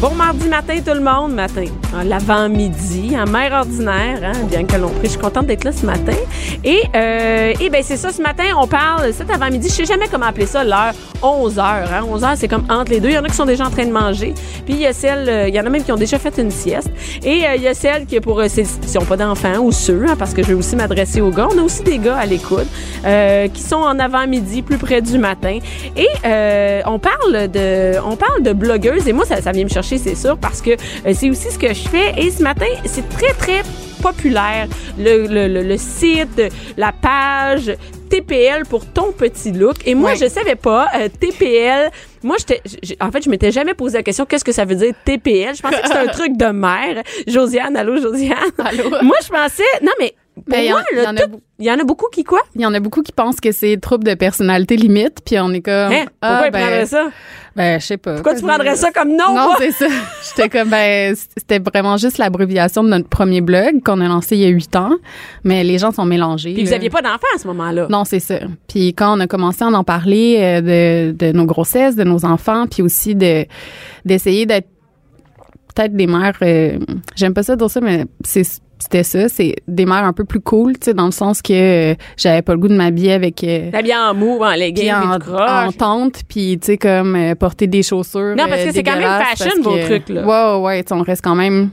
Bon mardi matin tout le monde, matin, l'avant-midi, en mer ordinaire, hein, bien que l'on prie. Je suis contente d'être là ce matin. Et, euh, et ben c'est ça, ce matin, on parle, cet avant-midi, je sais jamais comment appeler ça, l'heure 11 heures. Hein, 11 heures, c'est comme entre les deux. Il y en a qui sont déjà en train de manger. Puis il y a celles, euh, il y en a même qui ont déjà fait une sieste. Et euh, il y a celles qui, pour, c'est- s'ils n'ont pas d'enfants ou ceux, hein, parce que je vais aussi m'adresser aux gars. On a aussi des gars à l'écoute euh, qui sont en avant-midi, plus près du matin. Et on parle de, on parle de blogueuses. Et moi, ça vient me chercher, c'est sûr, parce que euh, c'est aussi ce que je fais. Et ce matin, c'est très, très populaire. Le, le, le, le site, la page TPL pour ton petit look. Et moi, Ouais. je savais pas, euh, TPL, moi, j'étais, en fait, je m'étais jamais posé la question, qu'est-ce que ça veut dire TPL? Je pensais que c'était un truc de mère. Josiane, allô, Josiane? Allô? Moi, je pensais, non, mais, Ben, y il y en a beaucoup qui quoi? Il y en a beaucoup qui pensent que c'est trouble de personnalité limite, puis on est comme. Hein? Pourquoi ah, ils prendraient ben, ça? ben, je sais pas. Pourquoi tu prendrais ça comme nom? Non, c'est ça. J'étais comme, ben, c'était vraiment juste l'abréviation de notre premier blog qu'on a lancé il y a huit ans, mais les gens sont mélangés. Puis vous là. aviez pas d'enfant à ce moment-là? Non, c'est ça. Puis quand on a commencé à en parler euh, de, de nos grossesses, de nos enfants, puis aussi de d'essayer d'être peut-être des mères, euh, j'aime pas ça dire ça, mais c'est c'était ça, c'est des mères un peu plus cool, tu sais, dans le sens que euh, j'avais pas le goût de m'habiller avec euh, T'habilles en mou, en leggings, en, en tente, puis tu sais comme euh, porter des chaussures. Non, parce euh, que c'est quand même fashion, vos que- trucs, là. Ouais, ouais, ouais, on reste quand même.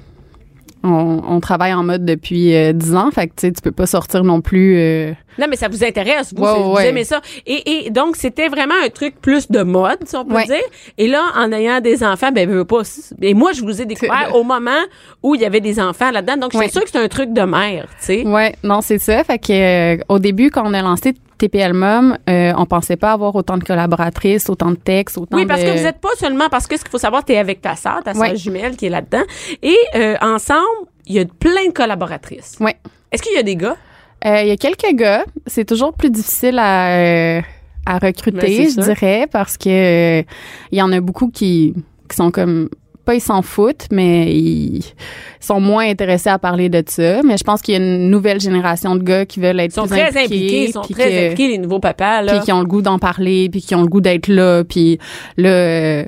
On, on travaille en mode depuis euh, 10 ans, fait que tu sais, tu peux pas sortir non plus. euh, Non, mais ça vous intéresse, vous, vous ouais. aimez ça. Et, et donc, c'était vraiment un truc plus de mode, si on peut Ouais. dire. Et là, en ayant des enfants, ben, veux pas. Et moi, je vous ai découvert au moment où il y avait des enfants là-dedans. Donc, je suis Ouais. sûre que c'est un truc de mère, tu sais. Ouais, non, c'est ça. Fait que euh, au début, quand on a lancé TPL Mom, euh, on pensait pas avoir autant de collaboratrices, autant de textes, autant Oui, parce de... que vous n'êtes pas seulement parce que ce qu'il faut savoir, tu es avec ta sœur, ta sœur Ouais. jumelle qui est là-dedans. Et euh, ensemble, il y a plein de collaboratrices. Ouais. Est-ce qu'il y a des gars? Euh, Il y a quelques gars. C'est toujours plus difficile à, euh, à Ben, recruter, c'est je dirais, parce que il y en a beaucoup qui, qui sont comme pas ils s'en foutent, mais ils sont moins intéressés à parler de ça. Mais je pense qu'il y a une nouvelle génération de gars qui veulent être Ils sont plus très impliqués, ils sont très que- impliqués, les nouveaux papas, là. puis qui ont le goût d'en parler, puis qui ont le goût d'être là, puis euh,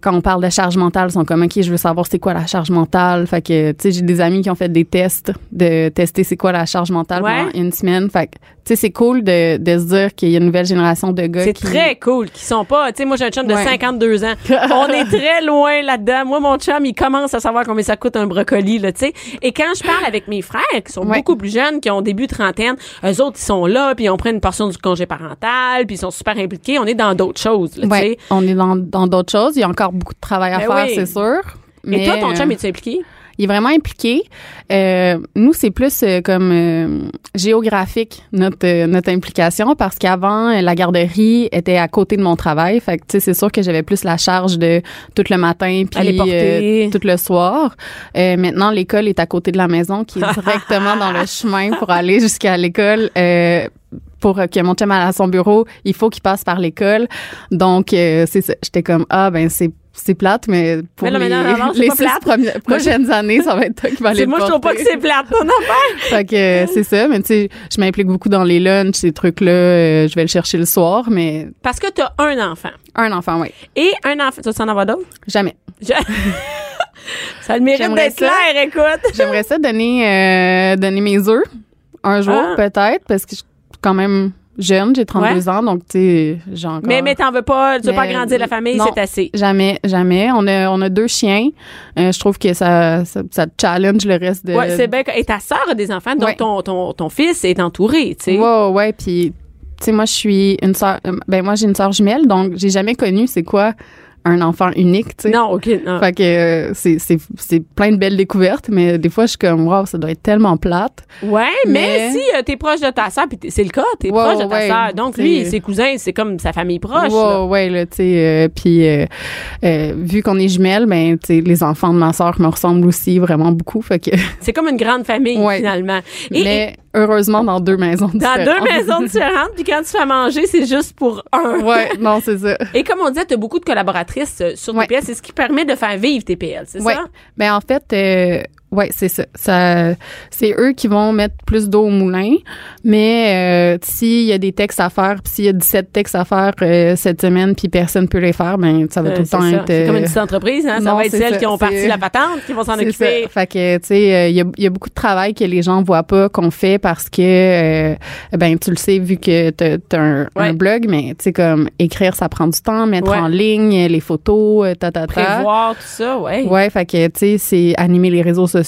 quand on parle de charge mentale, ils sont comme, OK, je veux savoir c'est quoi la charge mentale. Fait que, tu sais, j'ai des amis qui ont fait des tests de tester c'est quoi la charge mentale Ouais. pendant une semaine. Fait que, tu sais, c'est cool de, de se dire qu'il y a une nouvelle génération de gars C'est qui... très cool qu'ils sont pas, tu sais, moi j'ai un chum de Ouais. 52 ans. On est très loin là-dedans. Moi, mon chum, il commence à savoir combien ça coûte un brocoli, là, tu sais. Et quand je parle avec mes frères, qui sont Ouais. beaucoup plus jeunes, qui ont début trentaine, eux autres, ils sont là, puis ils ont pris une portion du congé parental, puis ils sont super impliqués. On est dans d'autres choses, là, tu Ouais, on est dans dans d'autres choses. Il y a encore beaucoup de travail à Ben faire, oui. c'est sûr. Et Mais, toi, ton chum, euh, es-tu impliqué? Il est vraiment impliqué. Euh, nous, c'est plus euh, comme euh, géographique notre euh, notre implication parce qu'avant la garderie était à côté de mon travail. Fait que tu sais, c'est sûr que j'avais plus la charge de tout le matin puis euh, tout le soir. Euh, maintenant, l'école est à côté de la maison, qui est directement dans le chemin pour aller jusqu'à l'école. Euh, pour que mon chum aille à son bureau, il faut qu'il passe par l'école. Donc, euh, c'est ça. J'étais comme, ah, ben, c'est c'est plate, mais pour Mais les, non, non, non, les six premières- prochaines années, ça va être toi qui va aller C'est- le Moi, je trouve pas que c'est plate, ton affaire. Fait que euh, c'est ça, mais tu sais, je m'implique beaucoup dans les lunchs, ces trucs-là. euh, je vais le chercher le soir, mais Parce que t'as un enfant. un enfant, oui. Et un enfant. Tu vas en avoir d'autres? Jamais. Je- ça le mérite J'aimerais d'être ça. clair, écoute. J'aimerais ça donner, euh, donner mes œufs un jour, Ah. peut-être, parce que je quand même jeune, j'ai 32 ans, donc tu sais, j'ai encore... Mais, mais t'en veux pas, tu veux pas agrandir la famille, c'est assez. Jamais, jamais. On a, on a deux chiens. Euh, je trouve que ça, ça, ça challenge le reste de... Ouais, c'est bien. Et ta sœur a des enfants, donc Ouais. ton, ton, ton fils est entouré, tu sais. Ouais, ouais, puis tu sais, moi, je suis une sœur, euh, ben, moi, j'ai une sœur jumelle, donc j'ai jamais connu c'est quoi un enfant unique, tu sais. Non, OK. non. Fait que euh, c'est, c'est, c'est plein de belles découvertes, mais des fois, je suis comme, wow, ça doit être tellement plate. Ouais, mais, Mais- si euh, t'es proche de ta sœur, puis c'est le cas, t'es proche de ta ouais, sœur. Donc, lui, ses cousins, c'est comme sa famille proche. Ouais, là. ouais, là, tu sais. euh, puis, euh, euh, vu qu'on est jumelles, ben, tu sais, les enfants de ma sœur me ressemblent aussi vraiment beaucoup. Fait que, C'est comme une grande famille, Ouais. finalement. Et, mais heureusement, dans deux maisons et dans différentes. deux maisons différentes, puis quand tu fais manger, c'est juste pour un. Ouais, non, c'est ça. Et comme on disait, tu as beaucoup de collaboratrices euh, sur Ouais. TPL. C'est ce qui permet de faire vivre TPL, c'est Ouais. ça? Ben en fait, euh, ouais, c'est ça. ça c'est eux qui vont mettre plus d'eau au moulin. Mais euh, s'il y a des textes à faire, puis s'il y a 17 textes à faire euh, cette semaine, puis personne peut les faire, ben ça va Euh, tout le temps ça. être. C'est comme une euh, petite entreprise, hein? Ça non, va être celles ça. qui ont parti la patente, qui vont s'en occuper. ça. Fait que, tu sais, euh, il y, a, il y a beaucoup de travail que les gens voient pas qu'on fait parce que, euh, ben, tu le sais, vu que t'as as un, blog, mais tu sais, comme écrire, ça prend du temps, mettre Ouais. en ligne les photos, ta, ta, ta. Prévoir tout ça, ouais. Ouais, fait que, tu sais, c'est animer les réseaux sociaux,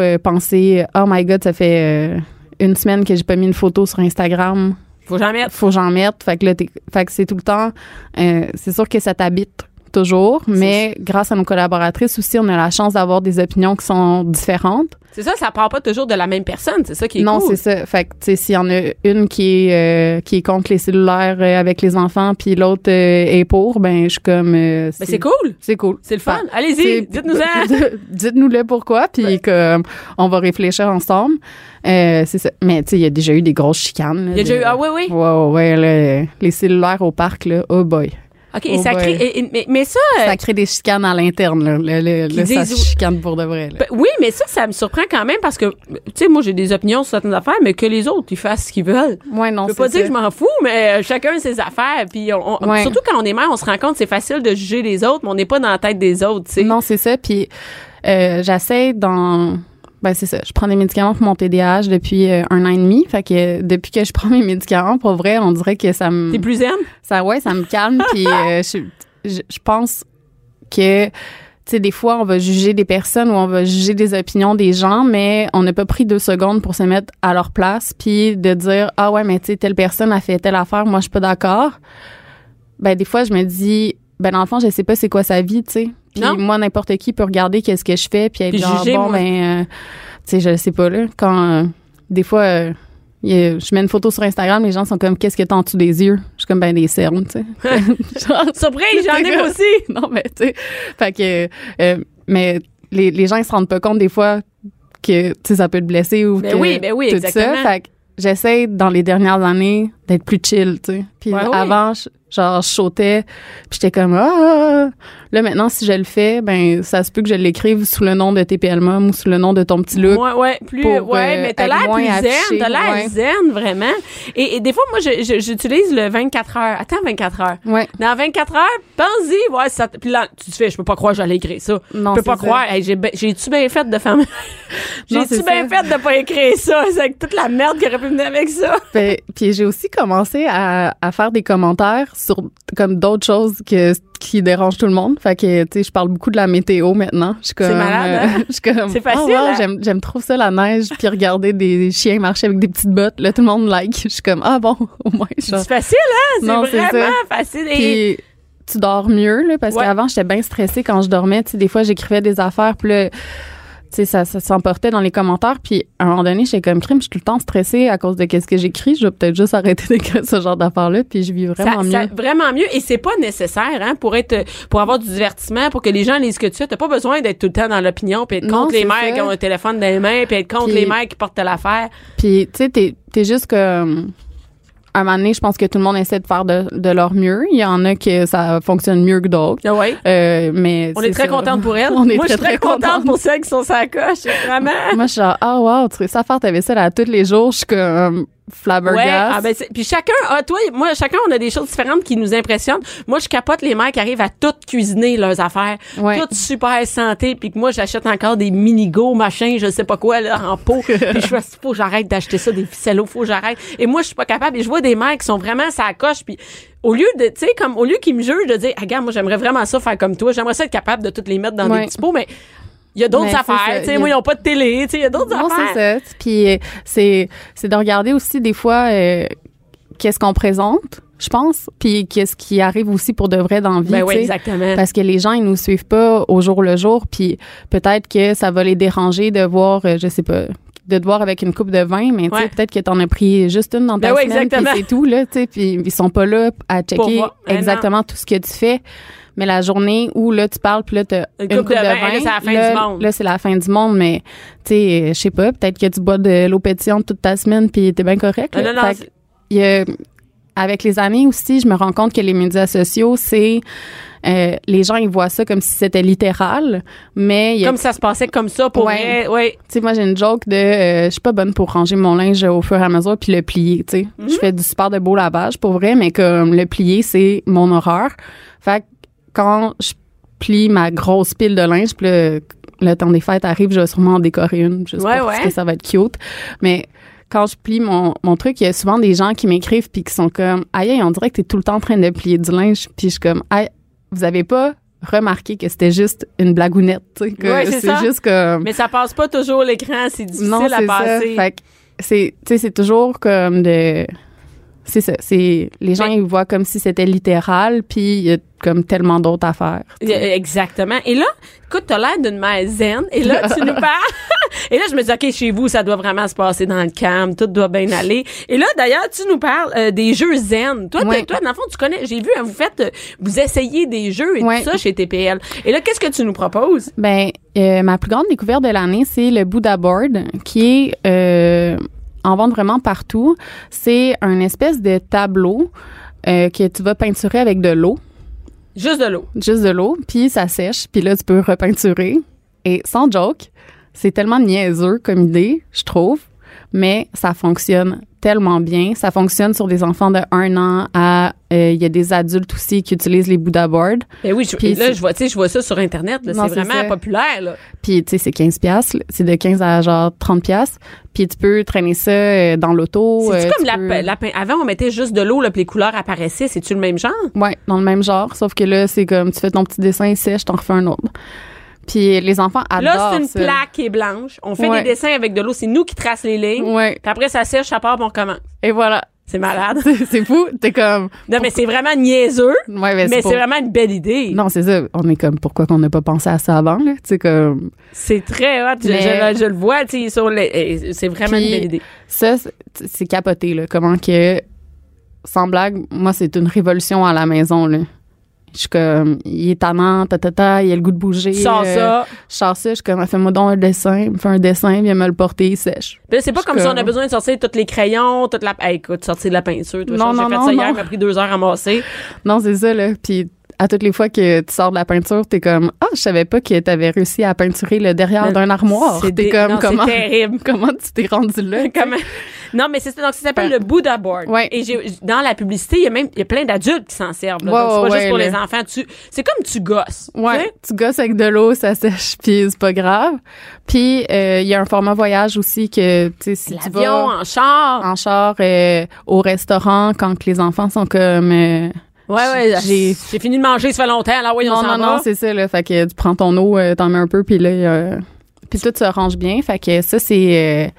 euh, penser, oh my god, ça fait euh, une semaine que j'ai pas mis une photo sur Instagram, Faut jamais être. faut j'en mette. Fait que là, fait que c'est tout le temps, euh, c'est sûr que ça t'habite toujours, mais grâce à nos collaboratrices aussi, on a la chance d'avoir des opinions qui sont différentes. C'est ça, ça part pas toujours de la même personne. C'est ça qui est non, cool. c'est ça. Fait que, tu sais, s'il y en a une qui est, euh, qui est contre les cellulaires euh, avec les enfants, puis l'autre euh, est pour, ben, je suis comme... euh, Mais c'est cool. C'est cool. C'est le fun. Allez-y, c'est- dites-nous-en. Dites-nous-le pourquoi, puis comme on va réfléchir ensemble. C'est ça. Mais tu sais, il y a déjà eu des grosses chicanes. Il y a déjà eu. Ah oui, oui. Ouais, ouais, ouais, là, les cellulaires au parc, là, oh boy. OK, et Oh ça crée. et- et- mais, mais ça. euh, Ça crée des chicanes à l'interne, là. Là, Qui là, ça se chicane pour de vrai, là. ben, oui, mais ça, ça me surprend quand même parce que, tu sais, moi, j'ai des opinions sur certaines affaires, mais que les autres, ils fassent ce qu'ils veulent. Ouais, non, Je peux c'est pas dire que je m'en fous, mais euh, chacun ses affaires. Puis on, on- Ouais. surtout quand on est mère, on se rend compte que c'est facile de juger les autres, mais on n'est pas dans la tête des autres, tu sais. Non, c'est ça. Puis euh, j'essaie dans. Ben, c'est ça. Je prends des médicaments pour mon TDAH depuis euh, un an et demi. Fait que euh, depuis que je prends mes médicaments, pour vrai, on dirait que ça me. T'es plus zen? Ça, ouais, ça me calme. puis euh, je, je, je pense que, tu sais, des fois, on va juger des personnes ou on va juger des opinions des gens, mais on n'a pas pris deux secondes pour se mettre à leur place, puis de dire, ah ouais, mais tu sais, telle personne a fait telle affaire, moi, je suis pas d'accord. Ben, des fois, je me dis, ben, dans le fond, je sais pas c'est quoi sa vie, tu sais. Puis Non? moi, n'importe qui peut regarder qu'est-ce que je fais, puis être Puis genre, juger, bon, moi. ben, euh, tu sais, je sais pas, là. Quand, euh, des fois, euh, a- je mets une photo sur Instagram, les gens sont comme, qu'est-ce que t'as en dessous des yeux? Je suis comme, ben, des cernes, tu sais. Genre, Surprise, j'en ai aussi. non, mais tu sais, fait que, euh, mais les, les gens ils se rendent pas compte des fois que, tu sais, ça peut te blesser ou Ben que oui, ben oui, tout exactement. ça. Fait que j'essaie dans les dernières années d'être plus chill, tu sais. Puis Ouais, avant, je- genre, je sautais, puis j'étais comme ah. Là maintenant, si je le fais, ben ça se peut que je l'écrive sous le nom de TPL Mom ou sous le nom de ton petit look. Ouais, ouais, plus, pour, ouais, euh, mais t'as l'air plus zen, t'as l'air ouais. zen, vraiment. Et, et des fois, moi, j'utilise le 24 heures. Attends, 24 heures. Ouais. Dans 24 heures, pense-y, ouais, ça, puis là, tu te fais, je peux pas croire que j'allais écrire ça. Non, je peux pas ça. croire, hey, j'ai, j'ai-tu bien fait de faire, j'ai-tu bien fait de pas écrire ça? C'est avec toute la merde qui aurait pu venir avec ça. Puis j'ai aussi commencé à, à faire des commentaires sur comme d'autres choses que qui dérangent tout le monde. Fait que tu sais, je parle beaucoup de la météo maintenant. Je suis comme C'est malade, hein? je suis comme C'est facile, oh, wow, hein? j'aime j'aime trop ça la neige puis regarder des chiens marcher avec des petites bottes. Là tout le monde like. Je suis comme ah bon, au moins. C'est facile, hein? C'est Non, c'est vraiment ça. facile. Et, Puis tu dors mieux là parce Ouais. qu'avant j'étais bien stressée quand je dormais, tu sais des fois j'écrivais des affaires puis là sais, ça, ça s'emportait dans les commentaires. Puis, à un moment donné, j'étais comme crime, je suis tout le temps stressée à cause de qu'est-ce que j'écris. Je vais peut-être juste arrêter d'écrire ce genre d'affaires-là. Puis, je vis vraiment ça, mieux. ça- vraiment mieux et c'est pas nécessaire hein pour être pour avoir du divertissement pour que les gens lisent ce que tu fais t'as pas besoin d'être tout le temps dans l'opinion puis être Non, contre les mères ça. qui ont un téléphone dans les mains puis être contre Puis- les mères qui portent l'affaire Puis, tu sais, t'es, t'es juste comme. À un moment donné, je pense que tout le monde essaie de faire de, de leur mieux. Il y en a que ça fonctionne mieux que d'autres. ah ouais? Euh, mais on est très contente pour elle. On est Moi, très, je suis très, très contente contente. pour celles qui sont sa coche. Vraiment. Moi, je suis genre, ah, wow, tu ça faire ta vaisselle à tous les jours. Je suis comme Ouais, flabbergast. ah ben puis chacun, ah, toi, moi, chacun, on a des choses différentes qui nous impressionnent. Moi, je capote les mères qui arrivent à toutes cuisiner leurs affaires, Ouais. toutes super santé, puis que moi, j'achète encore des mini-go, machin, je sais pas quoi, là, en pot, puis je fais, faut j'arrête d'acheter ça, des ficellos, faut j'arrête. Et moi, je suis pas capable, et je vois des mères qui sont vraiment ça coche, puis au lieu de, tu sais, comme, au lieu qu'ils me jugent de dire, ah, regarde, moi, j'aimerais vraiment ça faire comme toi, j'aimerais ça être capable de toutes les mettre dans Ouais. des petits pots, mais il y a d'autres c'est affaires, tu sais, moi, ils ont pas de télé, tu sais, il y a d'autres affaires. c'est ça. Puis euh, c'est c'est de regarder aussi des fois euh, qu'est-ce qu'on présente, je pense, puis qu'est-ce qui arrive aussi pour de vrai dans la vie. Ben oui, exactement. Parce que les gens, ils nous suivent pas au jour le jour, puis peut-être que ça va les déranger de voir, euh, je sais pas, de te voir avec une coupe de vin, mais tu Ouais. sais, peut-être que t'en as pris juste une dans ta Ben oui, semaine, puis c'est tout, là, tu sais, puis ils sont pas là à checker. Ben non. exactement tout ce que tu fais. Mais la journée où, là, tu parles, puis là, t'as Une une, coupe de vin, là, c'est la fin là, du monde. Là, c'est la fin du monde, mais, tu sais, je sais pas, peut-être que tu bois de l'eau pétillante toute ta semaine, puis t'es bien correct. Non, là. non, non, il y a- avec les années aussi, je me rends compte que les médias sociaux, c'est euh, les gens ils voient ça comme si c'était littéral, mais il y a Comme ça se passait comme ça pour Ouais. vrai. Oui. tu sais, moi, j'ai une joke de euh, je suis pas bonne pour ranger mon linge au fur et à mesure puis le plier, tu sais. Mhm. Je fais du super de beau lavage pour vrai, mais comme le plier, c'est mon horreur. Fait que quand je plie ma grosse pile de linge, puis le, le temps des fêtes arrive, je vais sûrement en décorer une juste Ouais, ouais. parce que ça va être cute. Mais quand je plie mon, mon truc, il y a souvent des gens qui m'écrivent puis qui sont comme aïe, on dirait que t'es tout le temps en train de plier du linge. Puis je suis comme aïe, vous avez pas remarqué que c'était juste une blagounette, tu sais, que Ouais, c'est juste comme Mais ça passe pas toujours l'écran, c'est difficile non, à c'est ça. passer. Fait que c'est, tu sais, c'est toujours comme de, c'est ça. C'est les gens ils voient comme si c'était littéral, puis il y a comme tellement d'autres affaires. Exactement. Et là, écoute, t'as l'air d'une zen. Et là, tu nous parles. Et là, je me dis, OK, chez vous, ça doit vraiment se passer dans le calme. Tout doit bien aller. Et là, d'ailleurs, tu nous parles euh, des jeux zen. Toi, Ouais. toi, dans le fond, tu connais, j'ai vu, hein, vous faites, euh, vous essayez des jeux et Ouais. tout ça chez TPL. Et là, qu'est-ce que tu nous proposes? Ben, euh, ma plus grande découverte de l'année, c'est le Buddha Board, qui est en vente vraiment partout. C'est un espèce de tableau que tu vas peinturer avec de l'eau. Juste de l'eau. juste de l'eau, puis ça sèche, puis là, tu peux repeinturer. Et sans joke, c'est tellement niaiseux comme idée, je trouve, mais ça fonctionne tellement bien. Ça fonctionne sur des enfants de 1 an à... euh, Il y a des adultes aussi qui utilisent les Buddha Boards. Ben oui, je, Puis là, c'est- je vois, tu je vois ça sur Internet. C'est c'est vraiment ça. populaire, là. Puis, tu sais, c'est 15 piastres. là. C'est de 15 à genre 30 piastres. Puis tu peux traîner ça euh, dans l'auto. C'est-tu euh, comme tu la, peux- la Avant, on mettait juste de l'eau, là, puis les couleurs apparaissaient. C'est-tu le même genre? Ouais, dans le même genre, sauf que là, c'est comme tu fais ton petit dessin sèche, t'en refais un autre. Puis les enfants adorent Là, c'est une ça. plaque qui est blanche. On fait Ouais. des dessins avec de l'eau. C'est nous qui trace les lignes. Ouais. Puis après, ça sèche, ça part, puis on recommence. Et voilà. C'est malade. C'est fou. T'es comme. Non, mais c'est vraiment niaiseux, Ouais, mais pour- c'est vraiment une belle idée. Non, c'est ça. On est comme, pourquoi qu'on n'a pas pensé à ça avant, là? Tu comme. C'est très hot. Je, Mais- je- je le vois, tu sais, sur les- eh, C'est vraiment Puis- une belle idée. Ça, c'est- c'est capoté, là. Comment que. Sans blague, moi, c'est une révolution à la maison, là. Je suis comme, il est tannant, ta, ta, ta, il a le goût de bouger. Sors euh, ça. Je sors ça, je suis comme, fais-moi donc un dessin, il me fait un dessin, viens me le porter, il sèche. Puis c'est pas Je comme si on a comme- besoin de sortir tous les crayons, toute la. Hey, écoute, sortir de la peinture. Toi, Non, j'ai non, fait non, ça hier, m'a pris deux heures à ramasser. Non, c'est ça, là. Puis à toutes les fois que tu sors de la peinture, t'es comme, ah, je savais pas que t'avais réussi à peinturer le derrière d'un armoire. c'est T'es comme, non, comment, terrible. comment tu t'es rendu là? Comment- Non, mais c'est donc ça s'appelle le Buddha board. Ouais. Et j'ai dans la publicité, il y a même il y a plein d'adultes qui s'en servent. Là. Donc c'est pas ouais, juste pour les enfants. Tu c'est comme tu gosses. tu sais? tu gosses avec de l'eau, ça sèche, puis c'est pas grave. Puis euh, il y a un format voyage aussi que, tu sais, si tu L'avion vas en char. en char euh, au restaurant quand que les enfants sont comme... euh, Ouais ouais, j'ai- j'ai fini de manger, ça fait longtemps. Là, ouais, on non, s'en non, va. non, c'est ça, là. Fait que tu prends ton eau, euh, t'en mets un peu, puis là, puis tout se range bien. Fait que ça, c'est...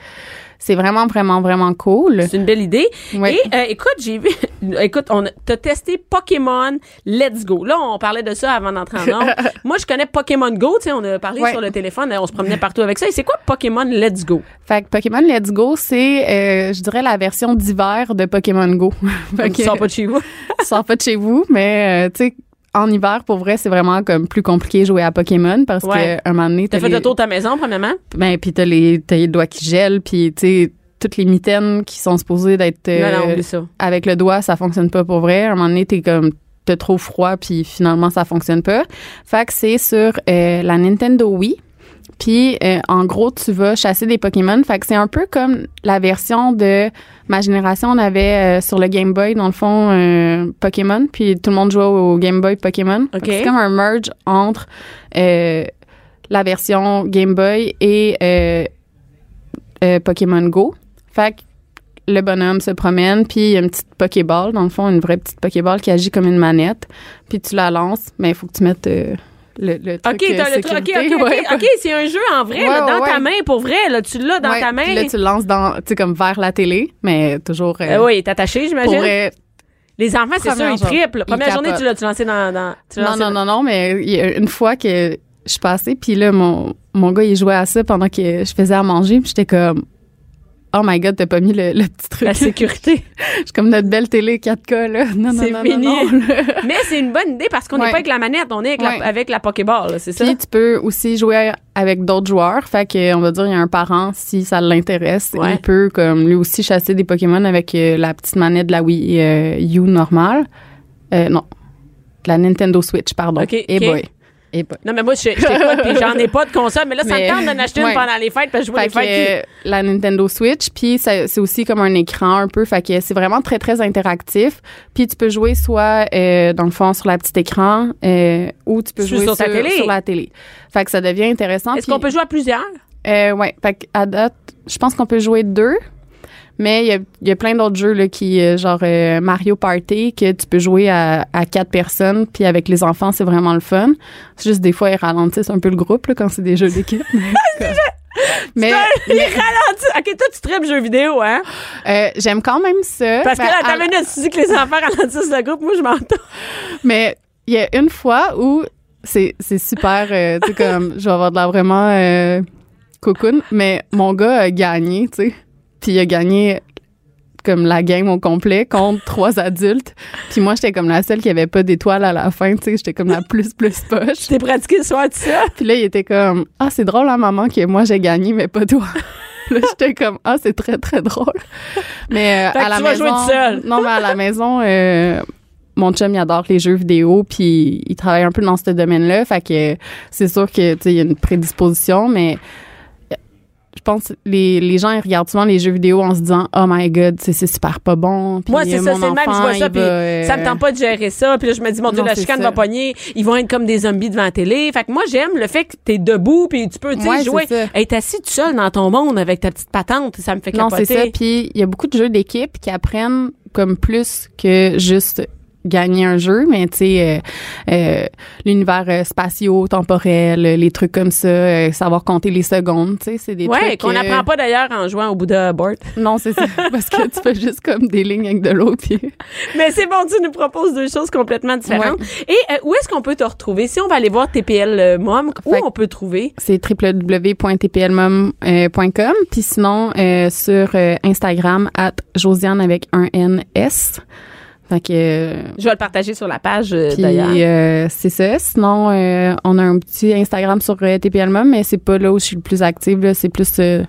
c'est vraiment, vraiment, vraiment cool. C'est une belle idée. Ouais. Et euh, écoute, j'ai vu, écoute, on a- t'as testé Pokémon Let's Go. Là, on parlait de ça avant d'entrer en ondes. Moi, je connais Pokémon Go. Tu sais, on a parlé sur le téléphone, on se promenait partout avec ça. Et c'est quoi Pokémon Let's Go? Fait que Pokémon Let's Go, c'est, euh, je dirais, la version d'hiver de Pokémon Go. Tu sors pas de chez vous. sors pas de chez vous, mais, euh, tu sais, en hiver, pour vrai, c'est vraiment comme plus compliqué jouer à Pokémon parce Ouais. que un moment donné, T'as fait les, le tour de ta maison, premièrement? ben, puis t'as les, t'as les doigts qui gèlent, puis tu sais, toutes les mitaines qui sont supposées d'être euh, avec le doigt, ça fonctionne pas pour vrai. À un moment donné, t'es comme t'as trop froid, puis finalement ça fonctionne pas. Fait que c'est sur euh, la Nintendo Wii. Puis euh, en gros, tu vas chasser des Pokémon. Fait que c'est un peu comme la version de ma génération. On avait euh, sur le Game Boy, dans le fond, euh, Pokémon. Puis tout le monde jouait au Game Boy Pokémon. C'est comme un merge entre la version Game Boy et Pokémon Go. Fait que le bonhomme se promène, puis il y a une petite Pokéball, dans le fond, une vraie petite Pokéball qui agit comme une manette. Puis tu la lances, mais il faut que tu mettes le, le truc OK, euh, t'as le truc. OK, OK, OK. ouais. OK, c'est un jeu en vrai, Ouais, là, dans ouais, ta main, pour vrai. Là, tu l'as dans ta main. puis Là, tu le lances dans, tu sais, comme vers la télé, mais toujours. euh, Euh, oui, est attaché, j'imagine. Les enfants, c'est sûr, ils triplent. Première journée, tu l'as-tu lancé dans. dans tu l'as Non, non, non, non, mais une fois que je suis passée, puis là, mon, mon gars, il jouait à ça pendant que je faisais à manger, puis j'étais comme, oh my god, t'as pas mis le, le petit truc. La sécurité. Je suis comme notre belle télé 4K, là. Non, non, C'est non, fini. non. Mais c'est une bonne idée parce qu'on n'est Ouais. pas avec la manette, on est avec, Ouais. la, avec la Pokéball, c'est ça? Puis tu peux aussi jouer avec d'autres joueurs. Fait que, on va dire, il y a un parent, si ça l'intéresse, Ouais. il peut, comme lui aussi, chasser des Pokémon avec euh, la petite manette de la Wii euh, U normale. Euh, non. De la Nintendo Switch, pardon. Ok, Et ok. boy. Non, mais moi, je, j'en ai pas de console, mais là, ça Mais- me tente d'en acheter une pendant les fêtes, parce que je vois Fait les fêtes. que, la Nintendo Switch, puis c'est aussi comme un écran un peu, fait que c'est vraiment très très interactif. Puis tu peux jouer soit euh, dans le fond sur la petite écran euh, ou tu peux jouer sur sur, ta télé. sur la télé. Fait que ça devient intéressant. Est-ce qu'on peut jouer à plusieurs? euh, ouais, fait que à date, je pense qu'on peut jouer deux. Mais il y a, y a plein d'autres jeux là, qui euh, genre euh, Mario Party que tu peux jouer à, à quatre personnes puis avec les enfants c'est vraiment le fun. C'est juste des fois ils ralentissent un peu le groupe là, quand c'est des jeux d'équipe. mais mais, Il ralentit. OK, toi, tu tripes jeux vidéo, hein? euh, j'aime quand même ça. Parce que Ben, là, ta à- minute, tu dis que les enfants ralentissent le groupe, moi, je m'entends. Mais il y a une fois où c'est c'est super, euh, tu sais, comme, je vais avoir de la vraiment euh, cocoon, mais mon gars a gagné, tu sais. Puis il a gagné comme la game au complet contre trois adultes. Puis moi, j'étais comme la seule qui avait pas d'étoile à la fin, tu sais. J'étais comme la plus, plus poche. T'es pratiqué de ça? Puis là, il était comme, ah, c'est drôle, hein, maman, que moi, j'ai gagné, mais pas toi. Là, j'étais comme, ah, c'est très, très drôle. Mais euh, à la tu vas maison. jouer seule. Non, mais à la maison, euh, mon chum, il adore les jeux vidéo, puis il travaille un peu dans ce domaine-là. Fait que euh, c'est sûr que, tu sais, il y a une prédisposition, mais pense les, les gens, ils regardent souvent les jeux vidéo en se disant, oh my god, c'est super pas bon. Puis, Moi, c'est euh, ça, c'est le même, je vois ça, puis euh, ça me tente pas de gérer ça. Puis là, je me dis, mon Dieu, Non, la chicane ça. va pogner. Ils vont être comme des zombies devant la télé. Fait que moi, j'aime le fait que t'es debout, puis tu peux, tu Ouais, jouer. Être assis tout seul dans ton monde avec ta petite patente, ça me fait Non, capoter. c'est ça. Puis il y a beaucoup de jeux d'équipe qui apprennent comme plus que juste gagner un jeu, mais tu sais, euh, euh, l'univers euh, spatio-temporel, euh, les trucs comme ça, savoir compter les secondes, tu sais, c'est des Ouais, trucs... qu'on n'apprend pas d'ailleurs en jouant au Bouddha Board. Non, c'est ça, parce que tu fais juste comme des lignes avec de l'eau, puis... Mais c'est bon, tu nous proposes deux choses complètement différentes. Et où est-ce qu'on peut te retrouver? Si on va aller voir TPL Mom, où Fait- on peut trouver? C'est www.tplmom.com, puis sinon, sur Instagram, at Josiane avec un N-S. Fait que... euh, Je vais le partager sur la page euh, d'ailleurs. euh, c'est ça. Sinon, euh, on a un petit Instagram sur euh, TPL Mom, mais c'est pas là où je suis le plus active. là. C'est plus euh,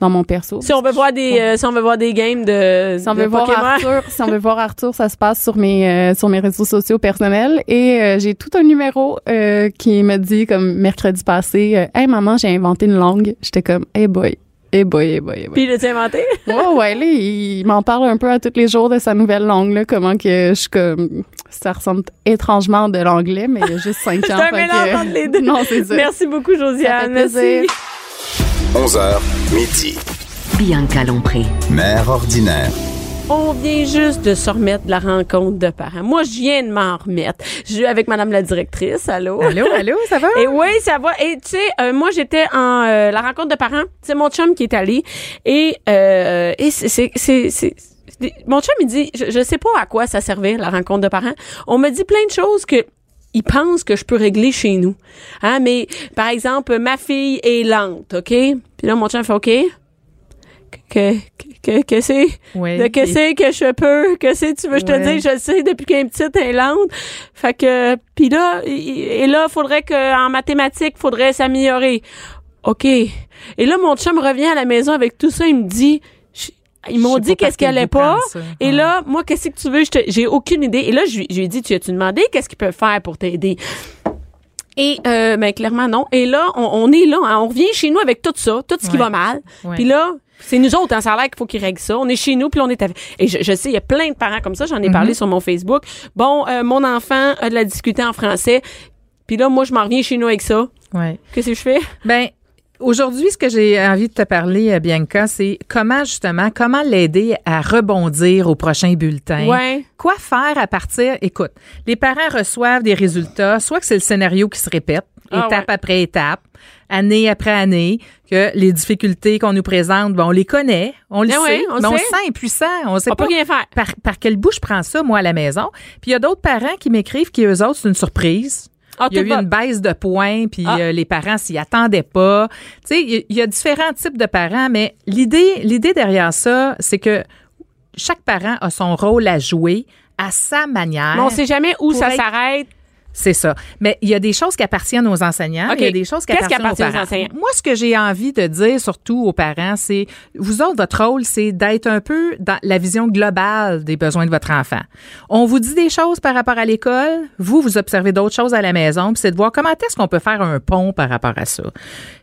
dans mon perso. Si on veut voir des, euh, si on veut voir des games de, Si on de veut voir. Arthur, si on veut voir Arthur, ça se passe sur mes euh, sur mes réseaux sociaux personnels et euh, j'ai tout un numéro euh, qui me dit comme mercredi passé, euh, hey maman, j'ai inventé une langue. J'étais comme, hey boy, hey boy, hey boy, hey boy. Puis il l'a inventé? Ouais, ouais, là, il m'en parle un peu à tous les jours de sa nouvelle langue, là, comment que je suis comme, ça ressemble étrangement de l'anglais, mais il y a juste cinq C'est ans. un fait mélange entre les deux. Non, c'est ça. Merci beaucoup, Josiane. Ça fait Merci. plaisir. 11h, midi. Bianca Lompré. Mère ordinaire. On vient juste de se remettre de la rencontre de parents. Moi, je viens de m'en remettre. Je suis avec Madame la directrice. Allô? Allô, allô, ça va? Et oui, ça va. Et tu sais, euh, moi, j'étais en euh, la rencontre de parents. C'est mon chum qui est allé. Et, euh, et c'est... c'est- c'est- Mon chum, il dit, je, je sais pas à quoi ça servait, la rencontre de parents. On me dit plein de choses que il pense que je peux régler chez nous. Hein, mais, par exemple, ma fille est lente, OK? Puis là, mon chum fait OK? Que, que, que c'est? De que c'est que je peux, que c'est tu veux je te Ouais. dis, je le sais depuis qu'elle est petite, elle lente. Fait que puis là il- et là faudrait que en mathématiques, faudrait s'améliorer. OK. Et là mon chum revient à la maison avec tout ça, il me dit je- ils m'ont dit qu'est-ce quel allait pas. Et Ouais. là, moi, qu'est-ce que tu veux? J'ai aucune idée. Et là, je, lui- je lui ai dit, tu as-tu demandé qu'est-ce qu'ils peuvent faire pour t'aider? Et, euh, ben, clairement, non. Et là, on, on est là, hein, on revient chez nous avec tout ça, tout ce qui va mal. Puis là, c'est nous autres, hein, ça a l'air qu'il faut qu'ils règlent ça. On est chez nous, puis on est avec... Et je, je sais, il y a plein de parents comme ça, j'en ai Mm-hmm. parlé sur mon Facebook. Bon, euh, mon enfant a de la discuter en français. Puis là, moi, je m'en reviens chez nous avec ça. Ouais. Qu'est-ce que je fais? Ben, aujourd'hui, ce que j'ai envie de te parler, euh, Bianca, c'est comment justement, comment l'aider à rebondir au prochain bulletin. Ouais. Quoi faire à partir? Écoute, les parents reçoivent des résultats, soit que c'est le scénario qui se répète, Ah étape ouais. après étape, année après année, que les difficultés qu'on nous présente, ben, on les connaît, on le Ah sait, ouais, on mais on se sent impuissant, on sait On pas peut rien faire. par, par quel bout je prends ça, moi, à la maison. Puis il y a d'autres parents qui m'écrivent qui, eux autres, c'est une surprise. Ah, il y a eu une baisse de points, puis Ah. euh, les parents s'y attendaient pas. Tu sais, il y a- il y, a différents types de parents, mais l'idée, l'idée derrière ça, c'est que chaque parent a son rôle à jouer à sa manière. Mais on sait jamais où ça s'arrête. C'est ça. Mais il y a des choses qui appartiennent aux enseignants, il y a des choses qui appartiennent aux enseignants? Moi, ce que j'ai envie de dire surtout aux parents, c'est vous autres, votre rôle, c'est d'être un peu dans la vision globale des besoins de votre enfant. On vous dit des choses par rapport à l'école, vous, vous observez d'autres choses à la maison, puis c'est de voir comment est-ce qu'on peut faire un pont par rapport à ça.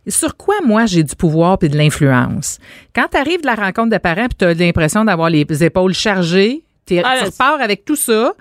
Sur quoi, moi, j'ai du pouvoir puis de l'influence? Quand tu arrives de la rencontre de parents puis tu as l'impression d'avoir les épaules chargées, Ah, tu repars avec tout ça,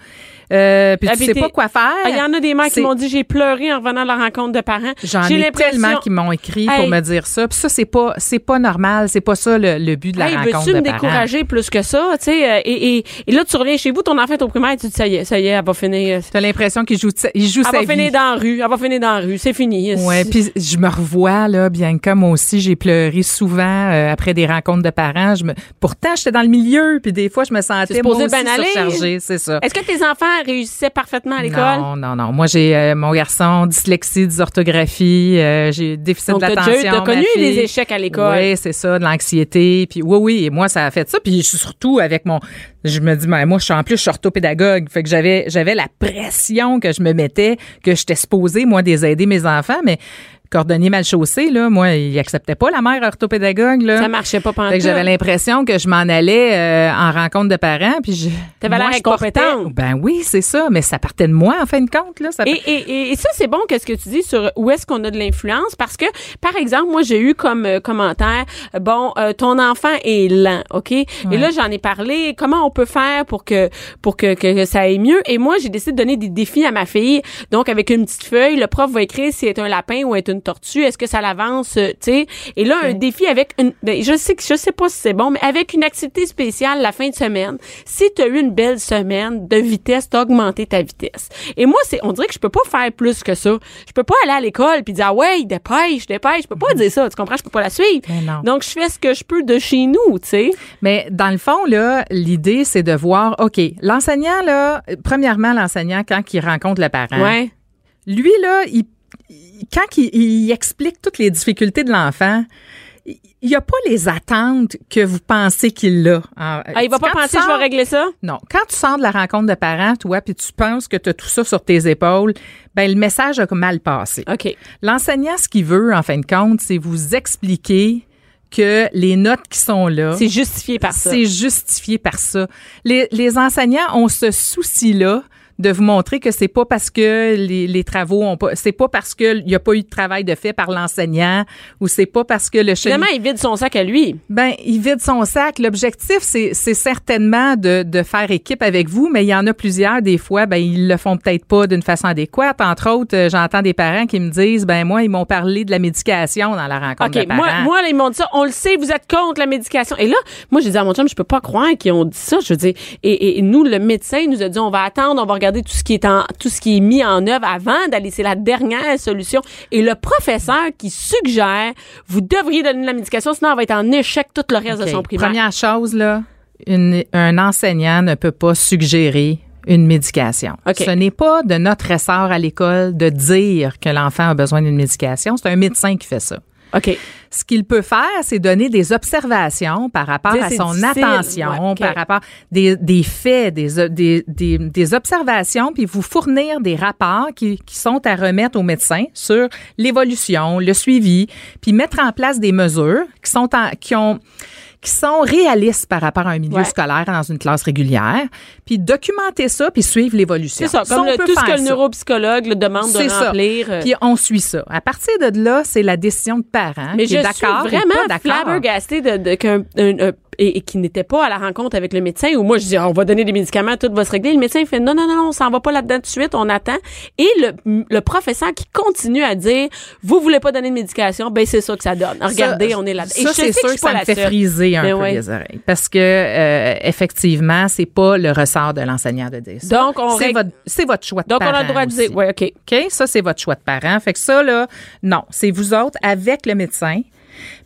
euh, puis Ah, tu sais pas quoi faire. Ah, Il y en a des mères qui m'ont dit j'ai pleuré en revenant de la rencontre de parents. J'en J'ai ai l'impression- tellement qui m'ont écrit Hey. pour me dire ça. Puis ça, c'est pas, c'est pas normal. C'est pas ça le, le but de la Hey, rencontre veux-tu de me parents? décourager plus que ça, tu sais, euh, et, et, et là, tu reviens chez vous, ton enfant est au primaire, tu te dis, ça y est, ça y est, elle va finir. T'as l'impression qu'il joue, il joue Elle sa va vie. finir dans la rue, elle va finir dans la rue, c'est fini. Ouais, puis je me revois là, Bianca, moi aussi, j'ai pleuré souvent euh, après des rencontres de parents. Je me, pourtant, j'étais dans le milieu, puis des fois, je me sentais moi aussi bien surchargée, c'est ça. Est-ce que tes enfants réussissaient parfaitement à l'école? Non, non, non. Moi, j'ai euh, mon garçon dyslexie, dysorthographie, euh, j'ai déficit Donc, déjà eu- t'as ma connu les échecs à l'école? Oui, c'est ça, de l'anxiété. Puis oui, oui, et moi, ça a fait ça. Puis surtout avec mon... Je me dis, ben, moi, je suis en plus, je suis orthopédagogue. Fait que j'avais j'avais la pression que je me mettais, que j'étais supposée, moi, des aider mes enfants, mais cordonnier mal chaussé, là, moi, il acceptait pas la mère orthopédagogue, là. Ça marchait pas pendant j'avais l'impression que je m'en allais euh, en rencontre de parents, puis je. T'avais l'air incompétente. Ben oui, c'est ça, mais ça partait de moi en fin de compte là. Ça Et, et, et- et ça, c'est bon qu'est-ce que tu dis sur où est-ce qu'on a de l'influence parce que, par exemple, moi, j'ai eu comme euh, commentaire, euh, bon, euh, ton enfant est lent, OK? Et là, j'en ai parlé, comment on peut faire pour que pour que, que ça aille mieux? Et moi, j'ai décidé de donner des défis à ma fille. Donc, avec une petite feuille, le prof va écrire si est un lapin ou est une tortue, est-ce que ça l'avance, euh, tu sais? Et là, un défi avec une, ben, je sais que je sais pas si c'est bon, mais avec une activité spéciale la fin de semaine. Si tu as eu une belle semaine de vitesse, t'as augmenté ta vitesse. Et moi, c'est, on dirait que je peux pas faire plus que ça. Je peux pas aller à l'école puis dire, ah ouais, dépêche, dépêche. Je peux pas dire ça. Tu comprends? Je peux pas la suivre. Non. Donc, je fais ce que je peux de chez nous, tu sais. Mais dans le fond, là, l'idée, c'est de voir, OK, l'enseignant, là, premièrement, l'enseignant, quand il rencontre le parent, Ouais. lui, là, il- quand il, il explique toutes les difficultés de l'enfant, il n'y a pas les attentes que vous pensez qu'il a. En- Ah, il va pas penser, je vais sors- régler ça? Non. Quand tu sors de la rencontre de parents, toi, puis tu penses que tu as tout ça sur tes épaules, ben le message a mal passé. OK. L'enseignant, ce qu'il veut, en fin de compte, c'est vous expliquer que les notes qui sont là, C'est justifié par ça. c'est justifié par ça. Les, les enseignants ont ce souci-là de vous montrer que c'est pas parce que les, les travaux ont pas, c'est pas parce que il y a pas eu de travail de fait par l'enseignant ou c'est pas parce que le chef Finalement, il vide son sac à lui. ben, il vide son sac. L'objectif, c'est, c'est certainement de, de faire équipe avec vous, mais il y en a plusieurs, des fois, ben, ils le font peut-être pas d'une façon adéquate. Entre autres, euh, j'entends des parents qui me disent, ben, moi, ils m'ont parlé de la médication dans la rencontre OK, de parents. moi, moi, là, ils m'ont dit ça. On le sait, vous êtes contre la médication. Et là, moi, j'ai dit à mon chum, je peux pas croire qu'ils ont dit ça. Je veux dire, et- et nous, le médecin nous a dit, on va attendre, on va regarder tout ce qui est en, tout ce qui est mis en œuvre avant d'aller. C'est la dernière solution. Et le professeur qui suggère, vous devriez donner la médication, sinon, on va être en échec tout le reste de son primaire. Première chose, là, une- un enseignant ne peut pas suggérer une médication. OK. Ce n'est pas de notre ressort à l'école de dire que l'enfant a besoin d'une médication. C'est un médecin qui fait ça. OK. Ce qu'il peut faire, c'est donner des observations par rapport à son difficile. attention, Ouais, par rapport des, des faits, des, des, des, des observations, puis vous fournir des rapports qui, qui sont à remettre au médecin sur l'évolution, le suivi, puis mettre en place des mesures qui sont en, qui ont qui sont réalistes par rapport à un milieu Ouais. scolaire dans une classe régulière, puis documenter ça, puis suivre l'évolution. C'est ça, comme le- tout ce que le neuropsychologue le demande de C'est ça. remplir. euh, Puis on suit ça. À partir de là, c'est la décision de parents Mais qui je est suis vraiment flabbergastée de, de qu'un un- un- et, et qui n'était pas à la rencontre avec le médecin, ou moi je dis Ah, on va donner des médicaments, tout va se régler. Le médecin fait non, non, non, on s'en va pas là-dedans tout de suite, on attend. Et le, le professeur qui continue à dire Vous voulez pas donner de médication, ben c'est ça que ça donne. Regardez, on est là-dedans. Et Ça, c'est que sûr que ça me fait friser un Mais peu ouais. les oreilles. Parce que, euh, effectivement, c'est pas le ressort de l'enseignant de dire ça. Donc, on c'est votre, c'est votre choix de Donc, on a le droit de dire Ouais, OK. OK? Ça, c'est votre choix de parent. Fait que ça, là, non, c'est vous autres avec le médecin.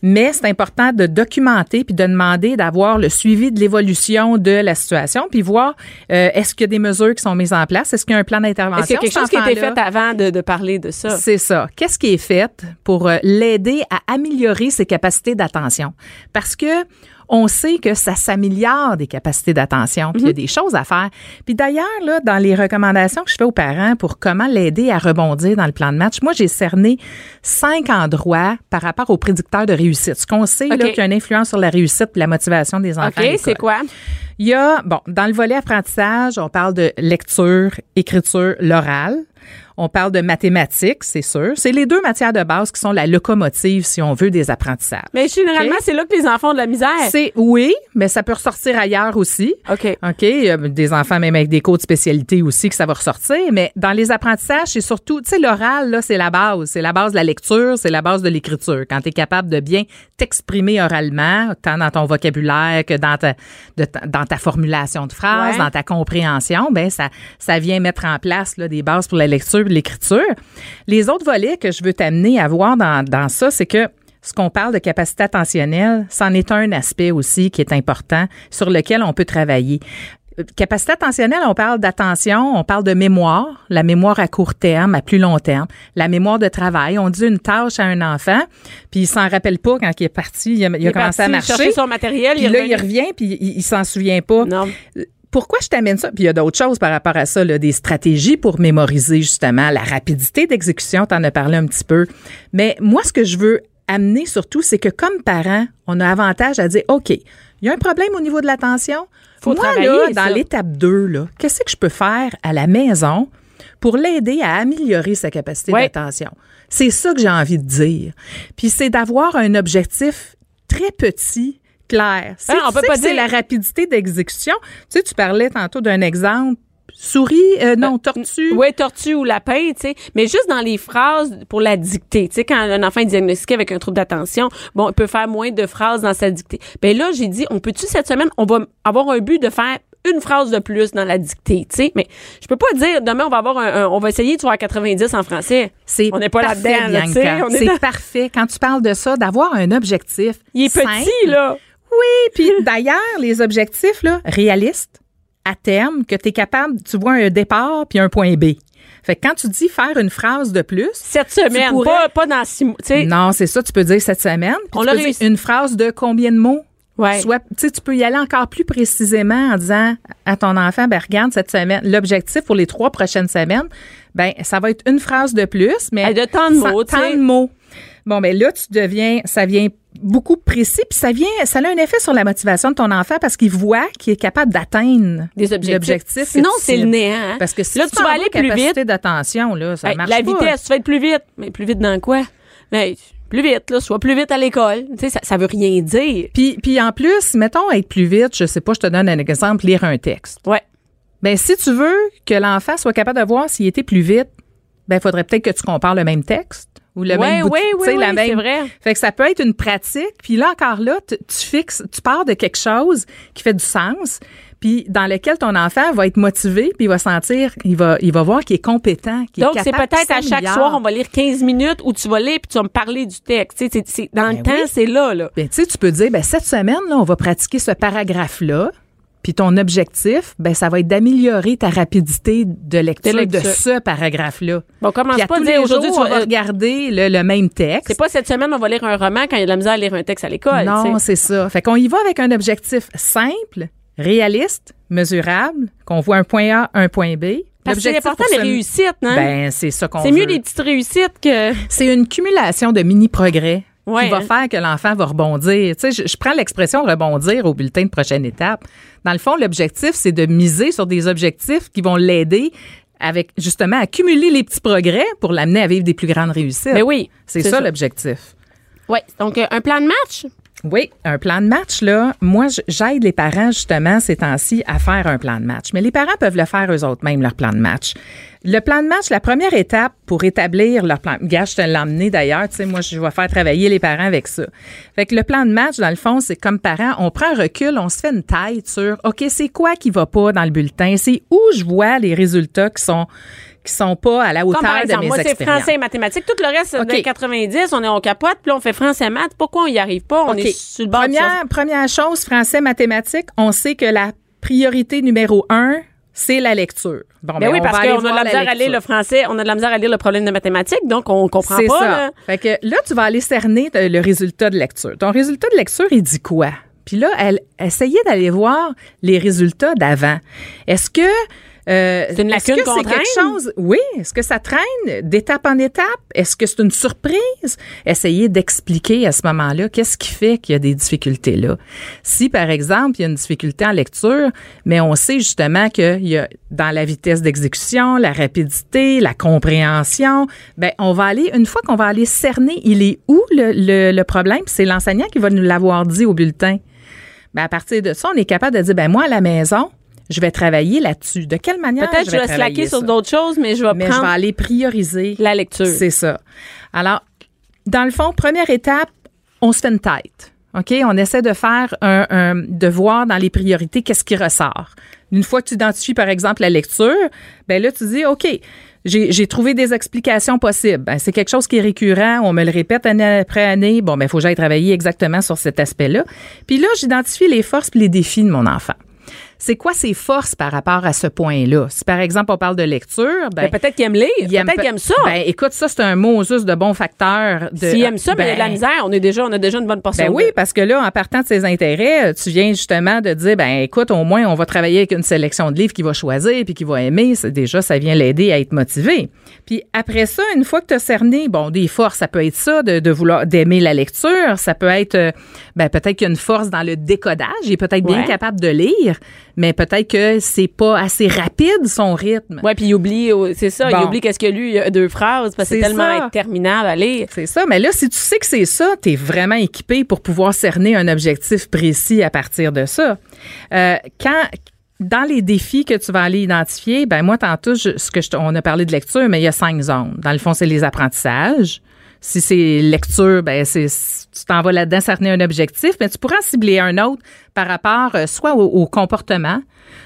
Mais c'est important de documenter puis de demander d'avoir le suivi de l'évolution de la situation puis voir euh, est-ce qu'il y a des mesures qui sont mises en place, est-ce qu'il y a un plan d'intervention. Est-ce qu'il y a quelque chose qui a été fait avant de, de parler de ça? c'est ça. Qu'est-ce qui est fait pour euh, l'aider à améliorer ses capacités d'attention? Parce que on sait que ça s'améliore des capacités d'attention, puis il y a des choses à faire. Puis d'ailleurs, là, dans les recommandations que je fais aux parents pour comment l'aider à rebondir dans le plan de match, moi, j'ai cerné cinq endroits par rapport aux prédicteurs de réussite. Ce qu'on sait, là, qu'il y a une influence sur la réussite et la motivation des enfants. OK, c'est quoi? Il y a, bon, dans le volet apprentissage, on parle de lecture, écriture, l'oral. On parle de mathématiques, c'est sûr. C'est les deux matières de base qui sont la locomotive, si on veut, des apprentissages. Mais généralement, c'est là que les enfants ont de la misère. C'est oui, mais ça peut ressortir ailleurs aussi. OK. OK, a des enfants même avec des cours de spécialité aussi que ça va ressortir, mais dans les apprentissages, c'est surtout, tu sais, l'oral, là, c'est la base. C'est la base de la lecture, c'est la base de l'écriture. Quand tu es capable de bien t'exprimer oralement, tant dans ton vocabulaire que dans ta, de dans ta formulation de phrases, Ouais. dans ta compréhension, ben ça, ça vient mettre en place là, des bases pour la lecture l'écriture. Les autres volets que je veux t'amener à voir dans, dans ça, c'est que ce qu'on parle de capacité attentionnelle, c'en est un aspect aussi qui est important sur lequel on peut travailler. Euh, Capacité attentionnelle, on parle d'attention, on parle de mémoire, la mémoire à court terme, à plus long terme, la mémoire de travail. On dit une tâche à un enfant, puis il s'en rappelle pas quand il est parti, il a, il Il commencé parti à marcher. chercher son matériel, Puis il là, il revient, puis il, il s'en souvient pas. Non. Pourquoi je t'amène ça? Puis il y a d'autres choses par rapport à ça, là, des stratégies pour mémoriser justement la rapidité d'exécution, t'en as parlé un petit peu. Mais moi, ce que je veux amener surtout, c'est que comme parent, on a avantage à dire, OK, il y a un problème au niveau de l'attention. Faut moi, travailler, là, ça. dans l'étape 2, là, qu'est-ce que je peux faire à la maison pour l'aider à améliorer sa capacité Ouais. d'attention? C'est ça que j'ai envie de dire. Puis c'est d'avoir un objectif très petit, clair. On tu peut pas c'est dire- la rapidité d'exécution, tu sais, tu parlais tantôt d'un exemple. Souris, euh, non, tortue. Oui, tortue ou lapin, tu sais. Mais juste dans les phrases pour la dictée. Tu sais, quand un enfant est diagnostiqué avec un trouble d'attention, bon, il peut faire moins de phrases dans sa dictée. Ben là, j'ai dit, on peut-tu cette semaine, on va avoir un but de faire une phrase de plus dans la dictée, tu sais. Mais je peux pas dire, demain, on va avoir un, un- on va essayer de faire 90 en français. C'est on n'est pas là-dedans, là, tu sais. C'est dans- parfait. Quand tu parles de ça, d'avoir un objectif. Il est simple. petit, là. Oui, puis d'ailleurs, les objectifs, là, réalistes, à terme, que tu es capable, tu vois un départ puis un point B. Fait que quand tu dis faire une phrase de plus, Cette semaine, pourrais- pas, pas dans six mois, tu sais. non, c'est ça, tu peux dire cette semaine. On tu peux dire une phrase de combien de mots? Ouais. Soit, tu peux y aller encore plus précisément en disant à ton enfant, ben regarde cette semaine, l'objectif pour les trois prochaines semaines, ben ça va être une phrase de plus, mais Ah, de tant de mots, tant de mots. Bon, ben là, tu deviens, ça vient beaucoup précis, puis ça vient, ça a un effet sur la motivation de ton enfant parce qu'il voit qu'il est capable d'atteindre Des objectifs. l'objectif que Sinon, c'est le néant. hein. Parce que si là, tu, tu vas aller plus vite. d'attention, là, ça Hey, marche la pas. vitesse, tu vas être plus vite. Mais plus vite dans quoi? Mais plus vite, là, soit plus vite à l'école. Tu sais, ça, ça veut rien dire. Puis, puis en plus, mettons être plus vite, je sais pas, je te donne un exemple, lire un texte. Ouais. Ben si tu veux que l'enfant soit capable de voir s'il était plus vite, ben il faudrait peut-être que tu compares le même texte ou le Ouais, même bout de- ouais, la même- c'est vrai. Fait que ça peut être une pratique, puis là encore là, tu, tu fixes, tu pars de quelque chose qui fait du sens, puis dans lequel ton enfant va être motivé, puis il va sentir, il va il va voir qu'il est compétent, qu'il est Donc, c'est peut-être à chaque soir, on va lire 15 minutes où tu vas lire puis tu vas me parler du texte. Tu sais, c'est- c'est- dans le Ben temps, c'est là, là. Ben, tu sais, tu peux dire, ben, cette semaine, là, on va pratiquer ce paragraphe-là. Puis ton objectif, ben, ça va être d'améliorer ta rapidité de lecture de, ce paragraphe-là. Bon, commence Puis à pas à tous dire aujourd'hui, tu on vas- va regarder le, le même texte. C'est pas cette semaine, on va lire un roman quand il y a de la misère à lire un texte à l'école. Non, c'est ça. Fait qu'on y va avec un objectif simple, réaliste, mesurable, qu'on voit un point A, un point B. Parce que c'est important, les réussites, hein? Ben, c'est ça qu'on c'est mieux des petites réussites que. C'est une cumulation de mini-progrès Ouais, qui va hein. faire que l'enfant va rebondir. Tu sais, je, je prends l'expression rebondir au bulletin de prochaine étape. Dans le fond, l'objectif, c'est de miser sur des objectifs qui vont l'aider avec justement à cumuler les petits progrès pour l'amener à vivre des plus grandes réussites. Ben oui. C'est ça, l'objectif. Oui. Donc, euh, un plan de match? Oui, un plan de match, là, moi, j'aide les parents, justement, ces temps-ci, à faire un plan de match. Mais les parents peuvent le faire eux autres, même, leur plan de match. Le plan de match, la première étape pour établir leur plan, gars, je te l'ai emmené d'ailleurs, tu sais, moi, je vais faire travailler les parents avec ça. Fait que le plan de match, dans le fond, c'est comme parents, on prend un recul, on se fait une tête sur, OK, c'est quoi qui va pas dans le bulletin? C'est où je vois les résultats qui sont, qui sont pas à la hauteur Comme par de mes moi, c'est français et mathématiques. Tout le reste, c'est OK. des 90. On est on capote, puis là, on fait français et maths. Pourquoi on y arrive pas? On est sur le bord première, première chose, français, mathématiques, on sait que la priorité numéro un, c'est la lecture. Bon, Ben oui, on parce qu'on a de la misère à lire le français, on a de la misère à lire le problème de mathématiques, donc on comprend C'est pas. ça. là. Fait que là, tu vas aller cerner le résultat de lecture. Ton résultat de lecture, il dit quoi? Puis là, elle essayait d'aller voir les résultats d'avant. Est-ce que euh, C'est une est-ce lacune que qu'on c'est quelque chose? Oui, est-ce que ça traîne d'étape en étape? Est-ce que c'est une surprise? Essayez d'expliquer à ce moment-là qu'est-ce qui fait qu'il y a des difficultés là. Si par exemple, il y a une difficulté en lecture, mais on sait justement qu'il y a dans la vitesse d'exécution, la rapidité, la compréhension, ben on va aller une fois qu'on va aller cerner, il est où le, le, le problème, c'est l'enseignant qui va nous l'avoir dit au bulletin. Ben à partir de ça, on est capable de dire ben moi à la maison, je vais travailler là-dessus. De quelle manière Peut-être je je vais vais travailler slacker sur d'autres choses, mais je vais Mais je vais aller prioriser la lecture. c'est ça. Alors, dans le fond, première étape, on se fait une tête. OK? On essaie de faire un, un- de voir dans les priorités qu'est-ce qui ressort? Une fois que tu identifies, par exemple, la lecture, ben là, tu dis, OK, j'ai trouvé des explications possibles. Ben, c'est quelque chose qui est récurrent. On me le répète année après année. Bon, ben, il faut que j'aille travailler exactement sur cet aspect-là. Puis là, j'identifie les forces et les défis de mon enfant. C'est quoi ses forces par rapport à ce point-là? Si, par exemple, on parle de lecture, ben, Ben, peut-être qu'il aime lire, peut-être pe- qu'il aime ça. Ben, écoute, ça, c'est un mot juste de bon facteur. S'il aime ça, mais il y a de la ben, misère. On, est déjà, on a déjà une bonne portion. Ben de- oui, parce que là, en partant de ses intérêts, tu viens justement de dire, ben écoute, au moins, on va travailler avec une sélection de livres qu'il va choisir puis qu'il va aimer. C'est déjà, ça vient l'aider à être motivé. Puis après ça, une fois que tu as cerné, bon, des forces, ça peut être ça, de, de vouloir, d'aimer la lecture. Ça peut être, euh, ben peut-être qu'il y a une force dans le décodage. Il est peut-être bien capable de lire, mais peut-être que c'est pas assez rapide son rythme. Ouais, puis il oublie, euh, c'est ça, il oublie qu'est-ce qu'il y a lu, il y a deux phrases, parce que c'est tellement interminable à lire. C'est ça. Mais là, si tu sais que c'est ça, tu es vraiment équipé pour pouvoir cerner un objectif précis à partir de ça. Euh, quand dans les défis que tu vas aller identifier, ben moi tantôt je- ce que je, on a parlé de lecture, mais il y a cinq zones. Dans le fond, c'est les apprentissages. Si c'est lecture, ben c'est tu t'en vas là-dedans cerner un objectif, mais tu pourras en cibler un autre par rapport euh, soit au, au comportement,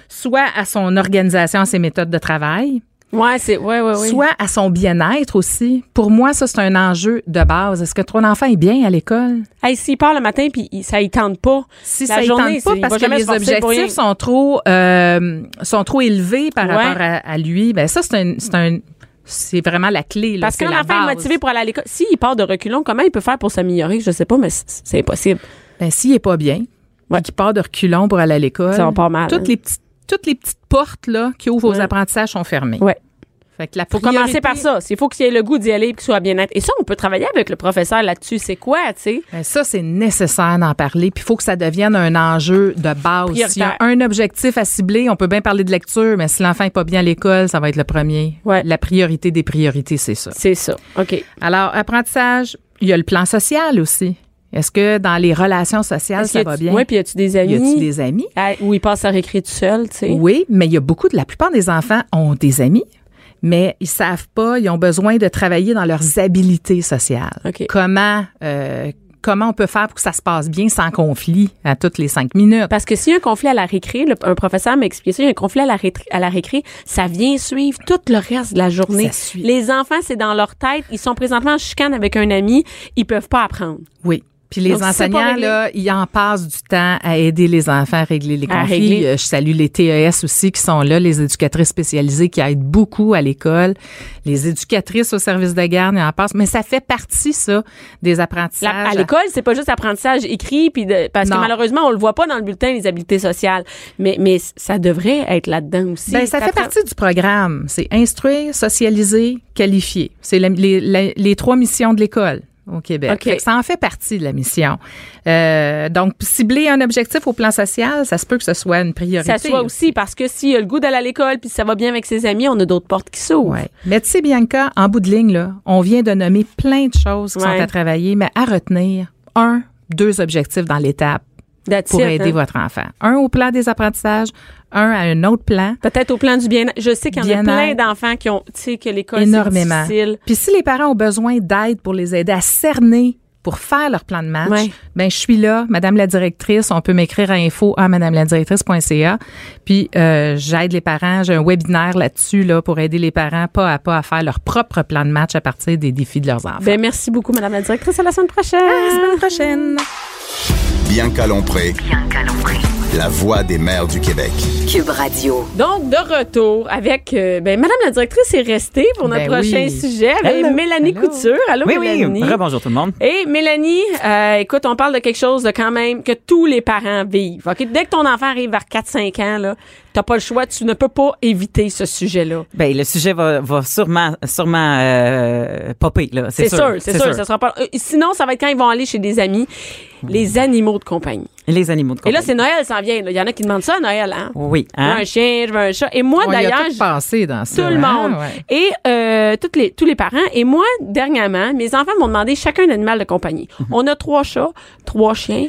soit à son organisation, à ses méthodes de travail, Ouais, c'est, ouais, ouais, ouais. soit à son bien-être aussi. Pour moi, ça, c'est un enjeu de base. Est-ce que ton enfant est bien à l'école? Hey, s'il part le matin puis il- ça y tente pas. Si La ça ne journée, tente pas parce que les objectifs sont trop, euh, sont trop élevés par Ouais. rapport à, à lui, ben ça, c'est un, c'est un, c'est vraiment la clé. Là, Parce c'est qu'un la enfant est motivé pour aller à l'école, s'il part de reculons, comment il peut faire pour s'améliorer? Je sais pas, mais c'est impossible. Ben, s'il est pas bien, Ouais. et qu'il part de reculons pour aller à l'école, Ça va pas mal, toutes hein. les petites, toutes les petites portes là qui ouvrent aux Ouais. apprentissages sont fermées. Ouais. Fait que la Faut commencer par ça. Il faut qu'il ait le goût d'y aller et qu'il soit bien-être. Et ça, on peut travailler avec le professeur là-dessus. C'est quoi, tu sais? Ben, ça, c'est nécessaire d'en parler. Puis il faut que ça devienne un enjeu de base. S'il y a un objectif à cibler, on peut bien parler de lecture, mais si l'enfant est pas bien à l'école, ça va être le premier. Ouais. La priorité des priorités, c'est ça. C'est ça. OK. Alors, apprentissage, il y a le plan social aussi. Est-ce que dans les relations sociales, ça va bien? Oui, puis y a-tu des amis? y a-tu des amis? Ah, Où il passe à récré tout seul, tu sais? Oui, mais il y a beaucoup de la plupart des enfants ont des amis, mais ils savent pas, ils ont besoin de travailler dans leurs habiletés sociales. OK. Comment euh, comment on peut faire pour que ça se passe bien sans conflit à toutes les cinq minutes? Parce que s'il y a un conflit à la récré, le- un professeur m'a expliqué ça, il y a un conflit à la, récré, à la récré, ça vient suivre tout le reste de la journée. Ça suit. Les enfants, c'est dans leur tête, ils sont présentement en chicane avec un ami, ils peuvent pas apprendre. Oui. Puis les Donc, enseignants, là, ils en passent du temps à aider les enfants à régler les À conflits. régler. Euh, Je salue les TES aussi qui sont là, les éducatrices spécialisées qui aident beaucoup à l'école. Les éducatrices au service de garde, ils en passent. Mais ça fait partie, ça, des La- apprentissages. à l'école, c'est pas juste apprentissage écrit, puis de- parce Non. que malheureusement, on le voit pas dans le bulletin, les habiletés sociales. Mais, mais ça devrait être là-dedans aussi. Ben, ça fait partie du programme. C'est instruire, socialiser, qualifier. C'est les, les trois missions de l'école au Québec. OK. Fait que ça en fait partie de la mission. Euh, donc, cibler un objectif au plan social, ça se peut que ce soit une priorité. Ça soit aussi parce que s'il a le goût d'aller à l'école puis ça va bien avec ses amis, on a d'autres portes qui s'ouvrent. Ouais. Mais tu sais, Bianca, en bout de ligne, là, on vient de nommer plein de choses qui Ouais. sont à travailler, mais à retenir, un, deux objectifs dans l'étape That's pour it, aider hein? votre enfant. Un au plan des apprentissages, un à un autre plan. Peut-être au plan du bien Je sais qu'il y en a plein Bien-être. d'enfants qui ont, tu sais, que l'école, énormément. difficile. Puis si les parents ont besoin d'aide pour les aider à cerner pour faire leur plan de match, Ouais. ben je suis là, Madame la directrice. On peut m'écrire à info à madameladirectrice.ca. Puis euh, j'aide les parents. J'ai un webinaire là-dessus là pour aider les parents pas à pas à faire leur propre plan de match à partir des défis de leurs enfants. Ben, merci beaucoup, Madame la directrice. À la semaine prochaine. à la semaine prochaine. Bianca Lompré, Bianca Lompré. La voix des mères du Québec. Cube Radio. Donc, de retour avec, euh, ben, Madame la directrice est restée pour notre Ben prochain oui. sujet avec Hello. Mélanie Hello. Couture. Allô, Oui, Mélanie? oui. Bonjour tout le monde. Et Mélanie, euh, écoute, on parle de quelque chose de quand même que tous les parents vivent. OK? Dès que ton enfant arrive vers 4-5 ans, là, t'as pas le choix, tu ne peux pas éviter ce sujet-là. Ben, le sujet va, va sûrement, sûrement euh, popper, là. C'est sûr, c'est sûr. Ça sera pas, euh, sinon, ça va être quand ils vont aller chez des amis, les animaux de compagnie. Les animaux de Et là, compagnie. c'est Noël, ça en vient. là. Il y en a qui demandent ça à Noël, hein? Oui, Je veux hein? un chien, je veux un chat. Et moi, On y a d'ailleurs, tout passé dans ça. tout le hein? monde. Ouais. Et euh, toutes les, tous les parents. Et moi, dernièrement, mes enfants m'ont demandé chacun un animal de compagnie. Mhm. On a trois chats, trois chiens.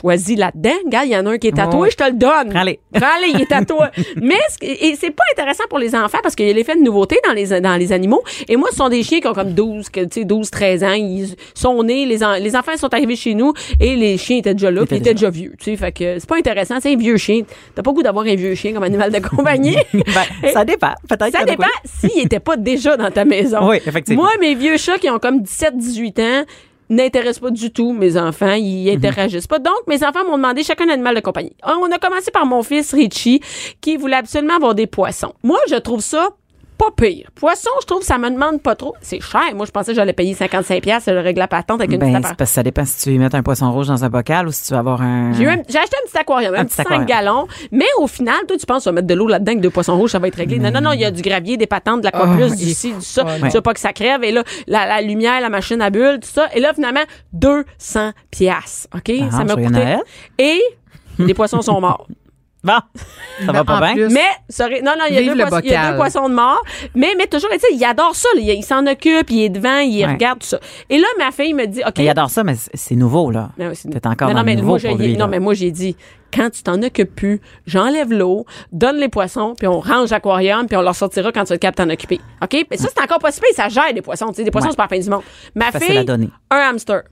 Choisis là-dedans. Regarde, il y en a un qui est tatoué, je te le donne. Prends-les. Prends-les, il est tatoué. Mais ce et c'est pas intéressant pour les enfants parce qu'il y a l'effet de nouveauté dans les dans les animaux. Et moi, ce sont des chiens qui ont comme 12, que, tu sais 12, 13 ans, ils sont nés, les en- les enfants sont arrivés chez nous et les chiens étaient déjà là, ils étaient déjà vieux, tu sais, fait que c'est pas intéressant, c'est un vieux chien. T'as pas goût d'avoir un vieux chien comme animal de compagnie. Ben, ça dépend. Peut-être Ça dépend s'il était pas déjà dans ta maison. Oui, effectivement. Moi, mes vieux chats qui ont comme 17, 18 ans n'intéressent pas du tout mes enfants. Ils Mhm. interagissent pas. Donc, mes enfants m'ont demandé chacun un animal de compagnie. On a commencé par mon fils Richie, qui voulait absolument avoir des poissons. Moi, je trouve ça pas pire. Poisson, je trouve ça me demande pas trop. C'est cher. Moi, je pensais que j'allais payer 55 pièces le règle la patente avec une Ben, petite c'est parce que ça dépend si tu veux y mettre un poisson rouge dans un bocal ou si tu veux avoir un. J'ai acheté un petit aquarium, un, Un petit petit 5 aquarium. gallons. Mais au final, toi, tu penses, tu vas mettre de l'eau là-dedans avec deux poissons rouges, ça va être réglé. Non, non, non, il y a du gravier, des patentes, de l'aquaplus, Oh, du ci, du ça. Ouais. Tu veux pas que ça crève. Et là, la, la lumière, la machine à bulles, tout ça. Et là, finalement, 200 piastres. OK? Ah, ça m'a coûté. Et les poissons sont morts. Bon, ça va pas bien. Mais, sorry, non, non, il y, a deux le poissons, il y a deux poissons de mort. Mais, mais toujours, tu sais, il adore ça. là. Il, il s'en occupe, il est devant, il Ouais. regarde tout ça. Et là, ma fille me dit, OK. Il adore ça, mais c'est- nouveau, là. Non, c'est- T'es encore non, dans non, mais le moi, nouveau j'ai- pour lui, non, là. mais moi, j'ai dit, quand tu t'en occupes plus, j'enlève l'eau, donne les poissons, puis on range l'aquarium, puis on leur sortira quand tu être capable de t'en occuper. OK? Mais ça, c'est encore pas si pire, ça gère des poissons. Tu sais, des poissons, Ouais. c'est pas la fin du monde. Ma fille, un hamster.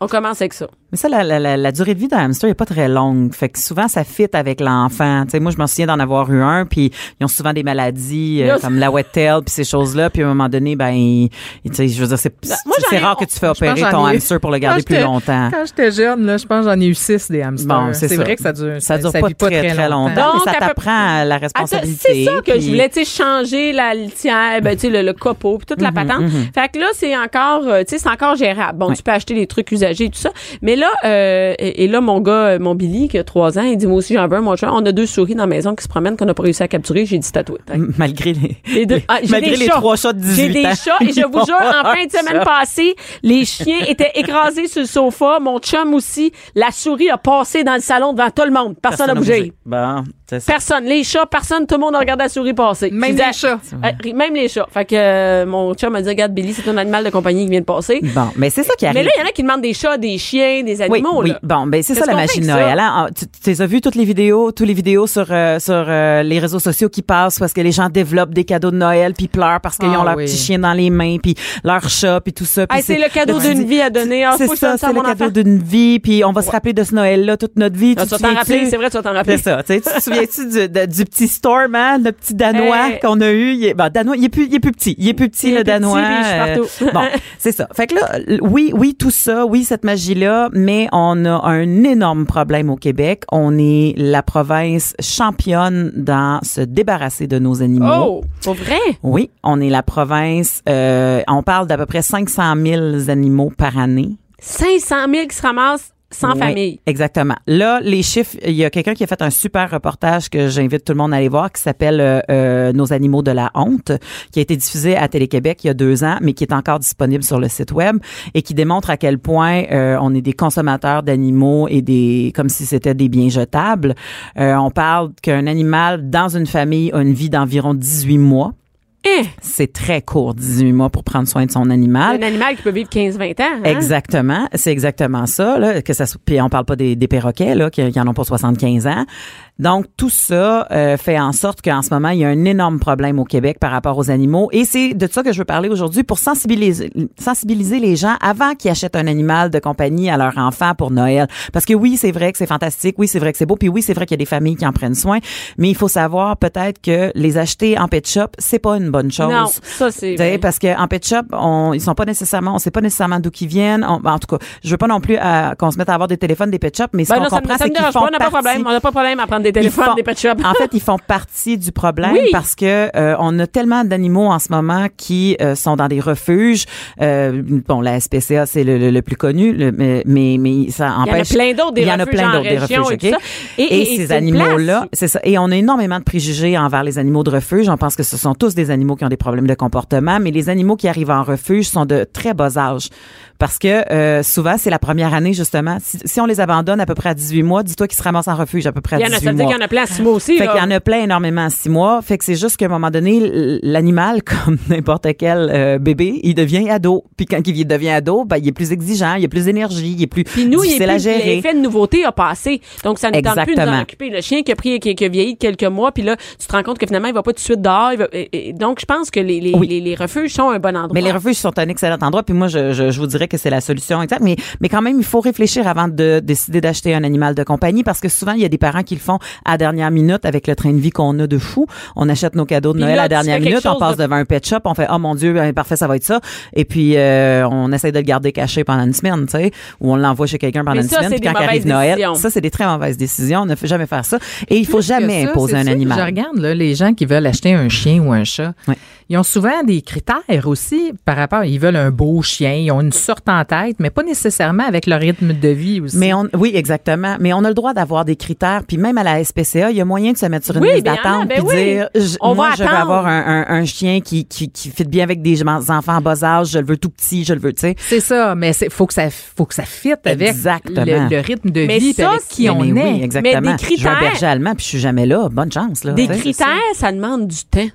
On commence avec ça. Mais ça, la, la, la, la durée de vie d'un hamster est pas très longue. Fait que souvent, ça fit avec l'enfant. Tu sais, moi, je me souviens d'en avoir eu un, puis ils ont souvent des maladies euh, comme la wet tail, puis ces choses-là. Puis à un moment donné, ben, ils- tu sais, je veux dire, c'est Ben, c'est rare que tu fais opérer ton hamster pour le garder plus longtemps. Quand j'étais jeune, là, je pense j'en ai eu six des hamsters. Bon, c'est vrai que ça dure. Ça dure pas très, très longtemps. Donc, mais ça t'apprend la responsabilité. c'est ça que puis- je voulais, tu sais, changer la litière, ben, tu sais, le, le copeau, puis toute la patente. Fait que là, c'est encore, euh, tu sais, c'est encore gérable. Bon, tu peux acheter des trucs usagés et tout ça. Mais là, euh, et, et là, mon gars, euh, mon Billy, qui a trois ans, il dit, moi aussi, j'en veux un, mon chat. On a deux souris dans la maison qui se promènent qu'on n'a pas réussi à capturer. J'ai dit tatoué. Malgré les, Les deux- Ah, j'ai malgré des les chats. trois chats de 18 J'ai des ans. chats et je vous jure, en fin de semaine passée, les chiens étaient écrasés sur le sofa. Mon chum aussi. La souris a passé dans le salon devant tout le monde. Personne n'a bougé. Bon. Personne. Les chats, personne. Tout le monde a regardé la souris passer. Même les chats. Euh, même les chats. Fait que euh, mon chum m'a dit, regarde, Billy, c'est un animal de compagnie qui vient de passer. Bon, mais c'est ça qui arrive. Mais là, il y en a qui demandent des chats, des chiens, des Oui, animaux. oui. là. Bon, ben c'est ça la avec Noël. hein? Ah, Tu, tu as vu toutes les vidéos, toutes les vidéos sur euh, sur euh, les réseaux sociaux qui passent parce que les gens développent des cadeaux de Noël puis pleurent parce qu'ils Ah ont leur oui. petit chien dans les mains puis leur chat puis tout ça. Hey, c'est le cadeau d'une vie à donner. Ah, c'est ça, c'est le cadeau d'une vie puis on va se rappeler de ce Noël là toute notre vie. Ah, Tu t'en rappeler, c'est vrai, tu vas t'en rappeler. C'est ça. Tu sais, tu te souviens-tu du, petit Storm, hein, le petit Danois Hey. qu'on a eu? Il est, bon, Danois, il est plus, il est plus petit. Il est plus petit, le Danois. Euh, bon, c'est ça. Fait que là, oui, oui, tout ça, oui, cette magie-là, mais on a un énorme problème au Québec. On est la province championne dans se débarrasser de nos animaux. Oh, pour vrai? Oui, on est la province, euh, on parle d'à peu près 500 000 animaux par année. 500 000 qui se ramassent sans Oui, famille. Exactement. Là, les chiffres, il y a quelqu'un qui a fait un super reportage que j'invite tout le monde à aller voir qui s'appelle euh, euh, Nos animaux de la honte, qui a été diffusé à Télé-Québec il y a deux ans, mais qui est encore disponible sur le site web et qui démontre à quel point euh, on est des consommateurs d'animaux et des comme si c'était des biens jetables. Euh, on parle qu'un animal dans une famille a une vie d'environ 18 mois. Eh, C'est très court, 18 mois pour prendre soin de son animal. un animal qui peut vivre 15-20 ans. hein? Exactement, c'est exactement ça. Là, que ça puis on parle pas des, des perroquets là, qui, qui en ont pour 75 ans. Donc tout ça euh, fait en sorte qu'en ce moment il y a un énorme problème au Québec par rapport aux animaux et c'est de ça que je veux parler aujourd'hui pour sensibiliser sensibiliser les gens avant qu'ils achètent un animal de compagnie à leur enfant pour Noël. Parce que oui c'est vrai que c'est fantastique, oui c'est vrai que c'est beau, puis oui c'est vrai qu'il y a des familles qui en prennent soin, mais il faut savoir peut-être que les acheter en pet shop c'est pas une bonne chose. Non, ça, c'est. Parce qu'en pet shop, on, ils sont pas nécessairement, on sait pas nécessairement d'où qu'ils viennent. On- en tout cas, je veux pas non plus euh, qu'on se mette à avoir des téléphones des pet shops, mais ce Ben qu'on comprend, c'est qu'ils font pas, on n'a pas de partie- problème. On n'a pas de problème à prendre des ils téléphones, font- des pet shops. en fait, ils font partie du problème Oui. parce que euh, on a tellement d'animaux en ce moment qui euh, sont dans des refuges. Euh, bon, la SPCA c'est le, le- le plus connu, le- mais mais, ça Il y en a empêche. plein d'autres des Il y en a refuges plein d'autres des refuges, et tout ok? ça. Et- Et, et- et ces animaux-là, place. c'est ça. Et on a énormément de préjugés envers les animaux de refuge. On pense que ce sont tous des animaux qui ont des problèmes de comportement, mais les animaux qui arrivent en refuge sont de très bas âge. Parce que euh, souvent, c'est la première année, justement. Si, si on les abandonne à peu près à 18 mois, dis-toi qu'ils se ramassent en refuge à peu près à Il y en a, 18 ça veut dire qu'il y en a plein à six mois aussi. Fait qu'il y en a plein énormément à six mois. Fait que c'est juste qu'à un moment donné, l'animal, comme n'importe quel euh, bébé, il devient ado. Puis quand il devient ado, ben, il est plus exigeant, il a plus d'énergie, il est plus Puis nous, il est difficile à plus, gérer. l'effet de nouveauté a passé. Donc, ça ne tente plus de nous en occuper. Le chien qui a pris, qui, qui a vieilli de quelques mois, puis là, tu te rends compte que finalement, il va pas tout de suite dehors. il va- et- et donc, je pense que les, les, Oui. les, les refuges sont un bon endroit. Mais les refuges sont un excellent endroit. Puis moi, je, je, je vous dirais que c'est la solution exacte. Mais, mais quand même, il faut réfléchir avant de décider d'acheter un animal de compagnie parce que souvent, il y a des parents qui le font à dernière minute avec le train de vie qu'on a de fou. On achète nos cadeaux de Noël là, à dernière minute. On passe de- devant un pet shop. On fait, oh mon Dieu, ben, parfait, ça va être ça. Et puis, euh, on essaie de le garder caché pendant une semaine, tu sais, ou on l'envoie chez quelqu'un pendant Mais une ça, semaine. Puis quand arrive Noël, ça, c'est des très mauvaises décisions. On ne fait jamais faire ça. Et il faut jamais ça, imposer un animal. Je regarde là, les gens qui veulent acheter un chien ou un chat. Ils ont souvent des critères aussi par rapport. Ils veulent un beau chien, ils ont une sorte en tête, mais pas nécessairement avec leur rythme de vie aussi. Mais on, oui, exactement. Mais on a le droit d'avoir des critères. Puis même à la SPCA, il y a moyen de se mettre sur une Oui, liste ben, d'attente ben puis oui. dire, je- On moi, va je veux avoir un, un, un chien qui, qui, qui fit bien avec des enfants en bas âge. Je le veux tout petit, je le veux, tu sais. c'est ça, mais c'est faut que ça faut que ça fitte avec Exactement. le, le rythme de Mais vie ça, avec qui Mais on oui, est. exactement. Mais des Je veux un critères- berger allemand puis je suis jamais là. Bonne chance, là. Des critères, ça demande du temps.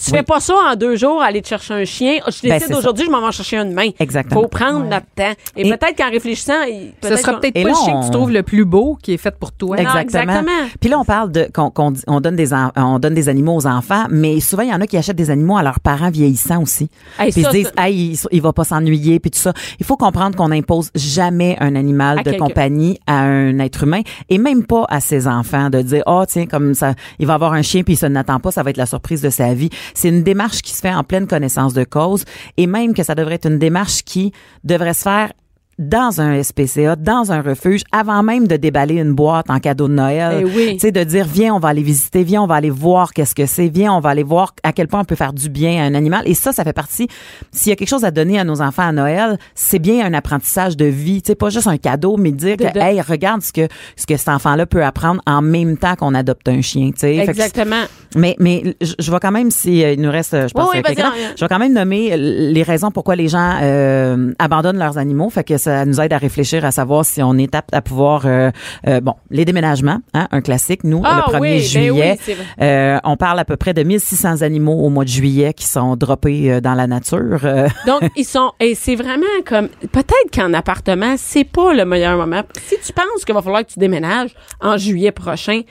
Tu Oui. fais pas ça en deux jours, aller te chercher un chien. Je Ben, décide c'est aujourd'hui, je m'en vais chercher un demain. Exactement. Faut prendre notre temps. Et, Et- peut-être qu'en réfléchissant, il- Ce sera peut-être pas là, le chien que tu trouves le plus beau qui est fait pour toi. Non, Exactement. exactement. Puis là, on parle de qu'on qu'on dit- on donne des en- on donne des animaux aux enfants, mais souvent il y en a qui achètent des animaux à leurs parents vieillissants aussi. Hey, puis ils ça, disent, ça- hey, il, il va pas s'ennuyer, puis tout ça. Il faut comprendre qu'on n'impose jamais un animal À de quelqu'un. compagnie à un être humain, et même pas à ses enfants de dire, oh tiens, comme ça, il va avoir un chien puis il se n'attend pas, ça va être la surprise de sa vie. C'est une démarche qui se fait en pleine connaissance de cause, et même que ça devrait être une démarche qui devrait se faire dans un SPCA, dans un refuge, avant même de déballer une boîte en cadeau de Noël. Eh oui. Tu sais, de dire, viens, on va aller visiter, viens, on va aller voir qu'est-ce que c'est, viens, on va aller voir à quel point on peut faire du bien à un animal. Et ça, ça fait partie, s'il y a quelque chose à donner à nos enfants à Noël, c'est bien un apprentissage de vie. Tu sais, pas juste un cadeau, mais dire De- que, de- hey, regarde ce que, ce que cet enfant-là peut apprendre en même temps qu'on adopte un chien, tu sais. Fait que Exactement. mais mais je, je vais quand même si euh, il nous reste euh, je pense Oui, oui, temps, on- je vais quand même nommer euh, les raisons pourquoi les gens euh, abandonnent leurs animaux fait que ça nous aide à réfléchir à savoir si on est apte à pouvoir euh, euh, bon les déménagements hein, un classique nous Ah le 1er oui, ben juillet oui, euh, on parle à peu près de 1600 animaux au mois de juillet qui sont droppés dans la nature Donc, ils sont. Et c'est vraiment comme. Peut-être qu'en appartement, c'est pas le meilleur moment. Si tu penses qu'il va falloir que tu déménages en juillet prochain,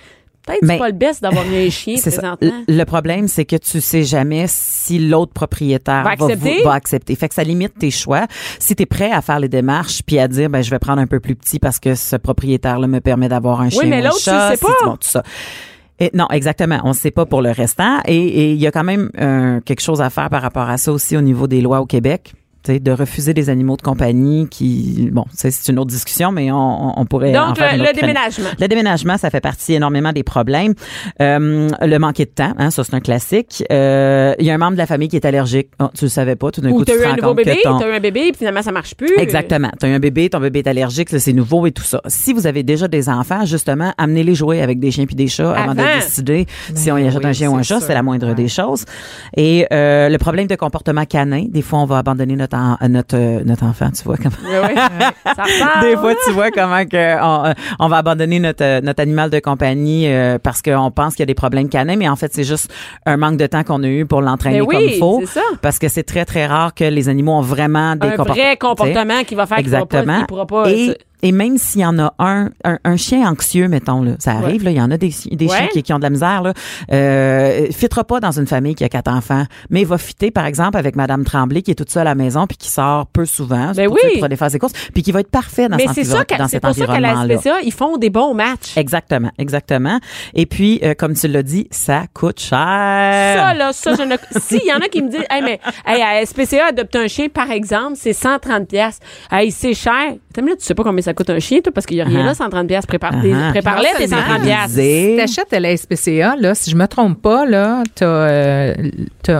peut-être c'est pas le best d'avoir un chien présentement. Le problème, c'est que tu sais jamais si l'autre propriétaire Va accepter? va accepter. Fait que ça limite tes choix. Si tu es prêt à faire les démarches puis à dire ben je vais prendre un peu plus petit parce que ce propriétaire-là me permet d'avoir un chien mais ou un l'autre, tu chat, le sais pas. bon, tout ça. Et non, exactement. On ne sait pas pour le restant. Et et il y a quand même euh, quelque chose à faire par rapport à ça aussi au niveau des lois au Québec. Tu de refuser des animaux de compagnie qui, bon, c'est c'est une autre discussion, mais on, on- on pourrait en Donc, faire le, déménagement. Le déménagement, ça fait partie énormément des problèmes. Euh, le manquer de temps, hein, ça c'est un classique. Euh, Il y a un membre de la famille qui est allergique. Oh, tu le savais pas, tout d'un Ou coup tu t'as te eu un rends nouveau compte bébé, que ton... t'as eu un bébé, puis finalement, ça marche plus. Exactement. Tu as un bébé, ton bébé est allergique, c'est nouveau et tout ça. Si vous avez déjà des enfants, justement, amenez-les jouer avec des chiens puis des chats avant, Avant. de décider si on y achète oui, un chien ou un chat, c'est la moindre Ouais. des choses. Et euh, le problème de comportement canin, des fois on va abandonner notre notre, euh, notre enfant, tu vois, comme Ouais, ouais. Ça ressemble. des fois, tu vois comment que on, euh, on va abandonner notre, euh, notre animal de compagnie euh, parce qu'on pense qu'il y a des problèmes canins, mais en fait, c'est juste un manque de temps qu'on a eu pour l'entraîner Ben oui, comme il faut. c'est ça. Parce que c'est très, très rare que les animaux ont vraiment des un comportements. vrai comportement qui va faire qu'il pourra pas, pourra et, et même s'il y en a un, un, un chien anxieux, mettons, là, ça arrive, là, il y en a des, des Ouais. chiens qui, qui ont de la misère, là, euh, fitera pas dans une famille qui a quatre enfants, mais il va fitter, par exemple, avec Madame Tremblay, qui est toute seule à la maison, puis qui sort peu souvent, Ben pour, oui. pour aller faire ses courses, puis qui va être parfait dans, Mais cet c'est ça, environ- que- dans c'est cet pour ça qu'à la. SPCA, ils font des bons matchs. Exactement, exactement. Et puis, euh, comme tu l'as dit, ça coûte cher. Ça, là, ça, je ne. Si, il y en a qui me disent, hey, mais, hey, à SPCA, adopter un chien, par exemple, c'est 130 pièces. Hey, c'est cher. Tu sais pas combien ça coûte un chien, toi, parce qu'il y a rien Uh-huh. là, 130 pièces. Prépare, Uh-huh. Prépare-les, tes 130 pièces. Si t'achètes à la SPCA, là, si je me trompe pas, là, t'as, euh,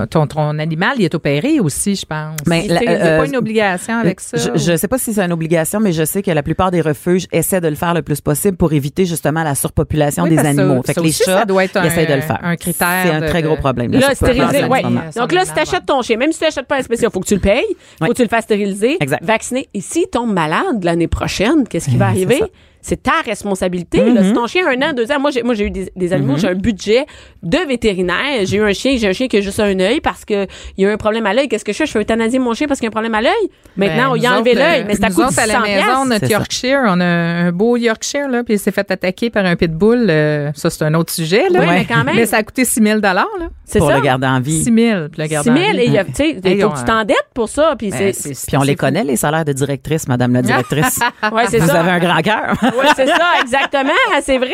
ton, ton animal, il est opéré aussi, je pense. Mais Il la- n'y a euh, pas une obligation avec ça. Je, je sais pas si c'est une obligation, mais je sais que la plupart des refuges essaient de le faire le plus possible pour éviter justement la surpopulation Oui, des animaux. ça- fait que les aussi, chats, ça doit être ils un- essayent de le faire. un critère C'est un de- très gros problème. la Là. Son Donc là, si t'achètes ton chien, même si tu n'achètes pas un spécial, faut que tu le payes, faut Ouais. que tu le fasses stériliser, vacciner. Et s'il tombe malade l'année prochaine, qu'est-ce qui va arriver? C'est ta responsabilité. là. Si ton chien a un an, deux ans, moi j'ai, moi, j'ai eu des, des animaux, j'ai un budget de vétérinaire. J'ai eu un chien, j'ai un chien qui a juste un œil parce que il y a un problème à l'œil. Qu'est-ce que je fais? Je fais euthanasier mon chien parce qu'il y a un problème à l'œil? Maintenant, Ben, on y a enlevé l'œil, euh, mais c'est à coût de autres, à 600 la maison, piastres. notre C'est ça. Yorkshire, on a un beau Yorkshire, là, puis il s'est fait attaquer par un pitbull. euh, ça, c'est un autre sujet, là. Oui, mais quand même. Mais ça a coûté 6 000 là. C'est pour ça? le garder en vie. 6 000 puis le 6 garder en 000 vie. et il y a, tu Hey, on- t'endettes pour ça. Puis Ben, Puis on les connaît, les salaires de directrice, Madame la directrice. ouais, c'est Vous ça. avez un grand cœur. Oui, c'est ça, exactement. C'est vrai.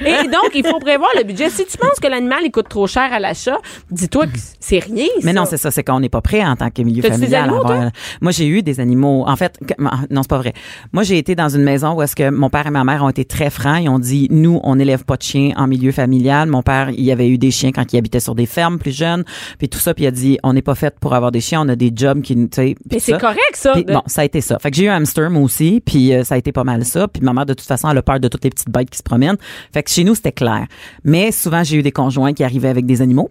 Et donc, il faut prévoir le budget. Si tu penses que l'animal, il coûte trop cher à l'achat, dis-toi que c'est rien. Mais ça. non, c'est ça, c'est qu'on n'est pas prêt en tant que milieu des familial. à animaux, avoir- Moi, j'ai eu des animaux. En fait, que- non, c'est pas vrai. Moi, j'ai été dans une maison où est-ce que mon père et ma mère ont été très francs. Ils ont dit, nous, on n'élève pas de chiens en milieu familial. Mon père, il avait eu des chiens quand il habitait sur des fermes plus jeunes, puis tout ça, puis il a dit, on n'est pas fait pour avoir des chiens. On a des jobs qui, tu sais. Mais c'est correct, ça. Puis, de- bon, ça a été ça. Fait que j'ai eu un hamster, moi aussi, puis euh, ça a été pas mal ça. Puis ma de toute façon, elle a peur de toutes les petites bêtes qui se promènent. Fait que chez nous, c'était clair. Mais souvent, j'ai eu des conjoints qui arrivaient avec des animaux.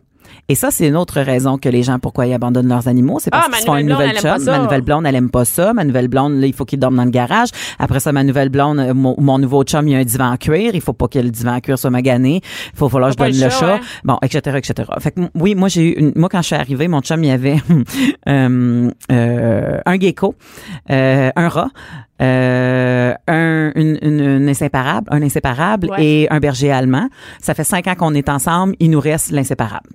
Et ça, c'est une autre raison que les gens, pourquoi ils abandonnent leurs animaux. C'est parce Ah, qu'ils font une nouvelle blonde, chum. Ma nouvelle blonde, elle aime pas ça. Ma nouvelle blonde, là, il faut qu'il dorme dans le garage. Après ça, ma nouvelle blonde, euh, mon, mon nouveau chum, il y a un divan en cuir. Il faut pas que le divan en cuir soit magané. Il faut falloir que je donne le le chat. Bon, etc., etc. Fait que, oui, moi, j'ai eu une- moi, quand je suis arrivée, mon chum, il y avait, euh, euh, un gecko, euh, un rat, euh, un, une, une, une inséparable, un inséparable Ouais. et un berger allemand. Ça fait cinq ans qu'on est ensemble. Il nous reste l'inséparable.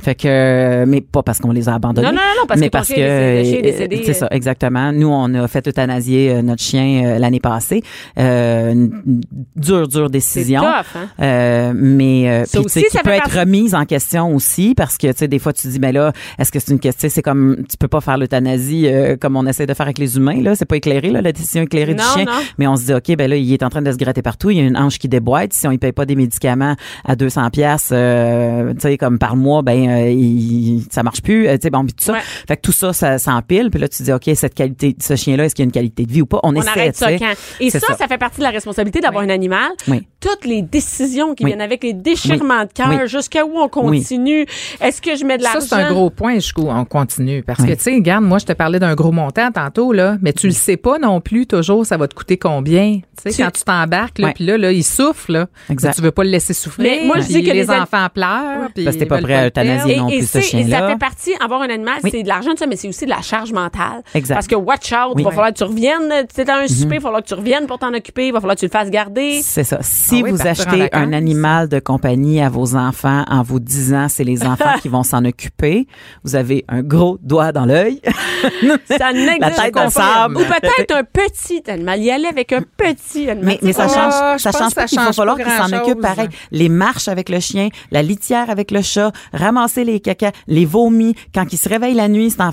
Fait que, mais pas parce qu'on les a abandonnés. Non, non, non, parce mais que parce que, c'est euh. ça, exactement. Nous, on a fait euthanasier euh, notre chien euh, l'année passée. Euh, une une dure, dure décision. tough, hein? Euh, mais Ça aussi, qui ça peut être remise en question aussi parce que tu sais des fois tu te dis mais là est-ce que c'est une question c'est comme tu peux pas faire l'euthanasie euh, comme on essaie de faire avec les humains là c'est pas éclairé là la décision éclairée du chien non. mais on se dit ok ben là il est en train de se gratter partout il y a une hanche qui déboîte si on y paye pas des médicaments à 200 pièces tu sais comme par mois ben euh, il, ça marche plus euh, tu sais bon tout ça Ouais. fait que tout ça ça s'empile puis là tu te dis ok cette qualité ce chien là est-ce qu'il y a une qualité de vie ou pas? On, On essaie arrête ça quand? Et ça, ça, fait partie de la responsabilité d'avoir un animal. Oui. Toutes les décisions qui Oui. viennent avec les déchirements de cœur, Oui. jusqu'à où on continue? Est-ce que je mets de l'argent? Ça, c'est un gros point jusqu'où on continue. Parce que, tu sais, regarde, moi, je te parlais d'un gros montant tantôt, là, mais tu le sais pas non plus toujours, ça va te coûter combien. Tu sais, quand tu t'embarques, là, puis là, là, il souffle, là. Exact. Tu veux pas le laisser souffler. Mais moi, je dis que les les an- enfants pleurent. Parce que t'es pas prêt à euthanasier perdre. non et, plus, ce ça fait partie, avoir un animal, Oui. c'est de l'argent, ça, mais c'est aussi de la charge mentale. Exact. Parce que watch out, Oui. il va falloir que tu reviennes, tu sais, dans un souper, il va falloir que tu reviennes pour t'en occuper, il va falloir que tu le fasses garder. C'est ça. Si Ah oui, vous achetez un animal de compagnie à vos enfants en vous disant c'est les enfants qui vont s'en occuper, vous avez un gros doigt dans l'œil. Ça n'existe La tête pas. dans le sable. Ou peut-être un petit animal. Y aller avec un petit animal. Mais, mais ça Ah, change, ça change que ça pas qu'il va change falloir pas qu'il s'en occupe pareil. Les marches avec le chien, la litière avec le chat, ramasser les caca, les vomis. Quand il se réveille la nuit, c'est pour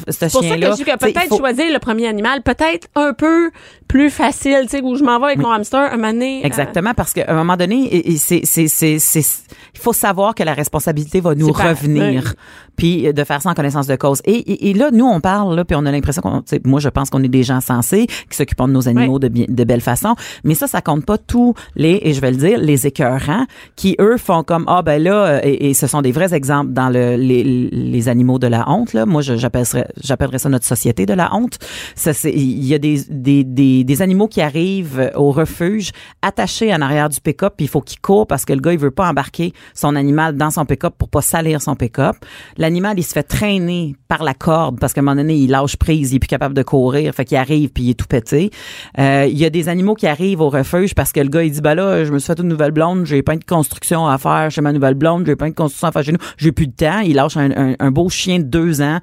ça que je dis que peut-être faut- choisir le premier animal, peut-être un peu plus facile, tu sais, où je m'en vais avec mon hamster un moment donné, euh, Exactement, parce qu'à un moment donné, il faut savoir que la responsabilité va nous revenir. Puis euh, de faire ça en connaissance de cause. Et, et, et là, nous, on parle, là, puis on a l'impression qu'on, moi, je pense qu'on est des gens sensés, qui s'occupent de nos animaux Oui. de, bien, de belle façon, mais ça, ça compte pas tous les, et je vais le dire, les écœurants, qui eux font comme, ah ben là, euh, et, et ce sont des vrais exemples dans le, les, les animaux de la honte. Là. Moi, j'appellerais, j'appellerais ça notre société de la honte. Ça, c'est, il y a des, des, des, des animaux qui arrivent au refuge attachés en arrière du pick-up, puis il faut qu'ils courent parce que le gars, il veut pas embarquer son animal dans son pick-up pour pas salir son pick-up. L'animal, il se fait traîner par la corde parce qu'à un moment donné, il lâche prise, il est plus capable de courir, fait qu'il arrive puis il est tout pété. Euh, Il y a des animaux qui arrivent au refuge parce que le gars, il dit, bah là, je me suis fait une nouvelle blonde, j'ai plein de construction à faire chez ma nouvelle blonde, j'ai plein de construction à faire chez nous, j'ai plus de temps. Il lâche un, un- un beau chien de deux ans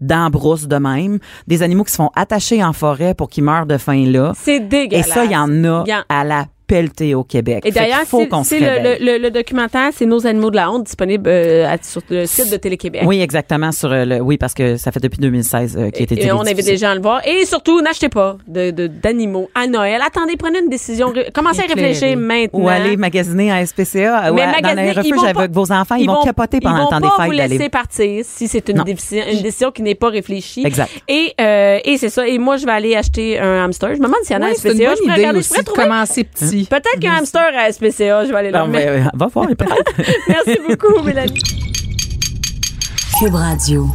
dans brousse de même. Des animaux qui se font attacher en forêt pour qu'ils meurent de faim là. C'est Et dégueulasse. ça, il y en a Il y en- à la pelletée au Québec. Et d'ailleurs, faut c'est le, le, le- documentaire, c'est Nos animaux de la honte, disponible euh, sur le site de Télé-Québec. Oui, exactement sur euh, le oui parce que ça fait depuis 2016 euh, qu'il a été Et on invite les gens à le voir. Et surtout, n'achetez pas de de- d'animaux à Noël. Attendez, prenez une décision. Commencez à réfléchir maintenant. ou aller magasiner à SPCA ou Mais à- dans magasiner, les ils refuges vont avec vos enfants, ils, vont, capoter pendant ils le vont temps des pas vous fêtes laisser partir si c'est une, décision, une décision qui n'est pas réfléchie. Exact. Et, euh, et c'est ça. Et moi, je vais aller acheter un hamster. Je me demande s'il y en a à SPCA. Je pourrais idée regarder, je aussi. Peut-être qu'un hamster à SPCA, je vais aller là. Ben, Mais- ben, va voir peut-être. Merci beaucoup, Mélanie. Cube Radio.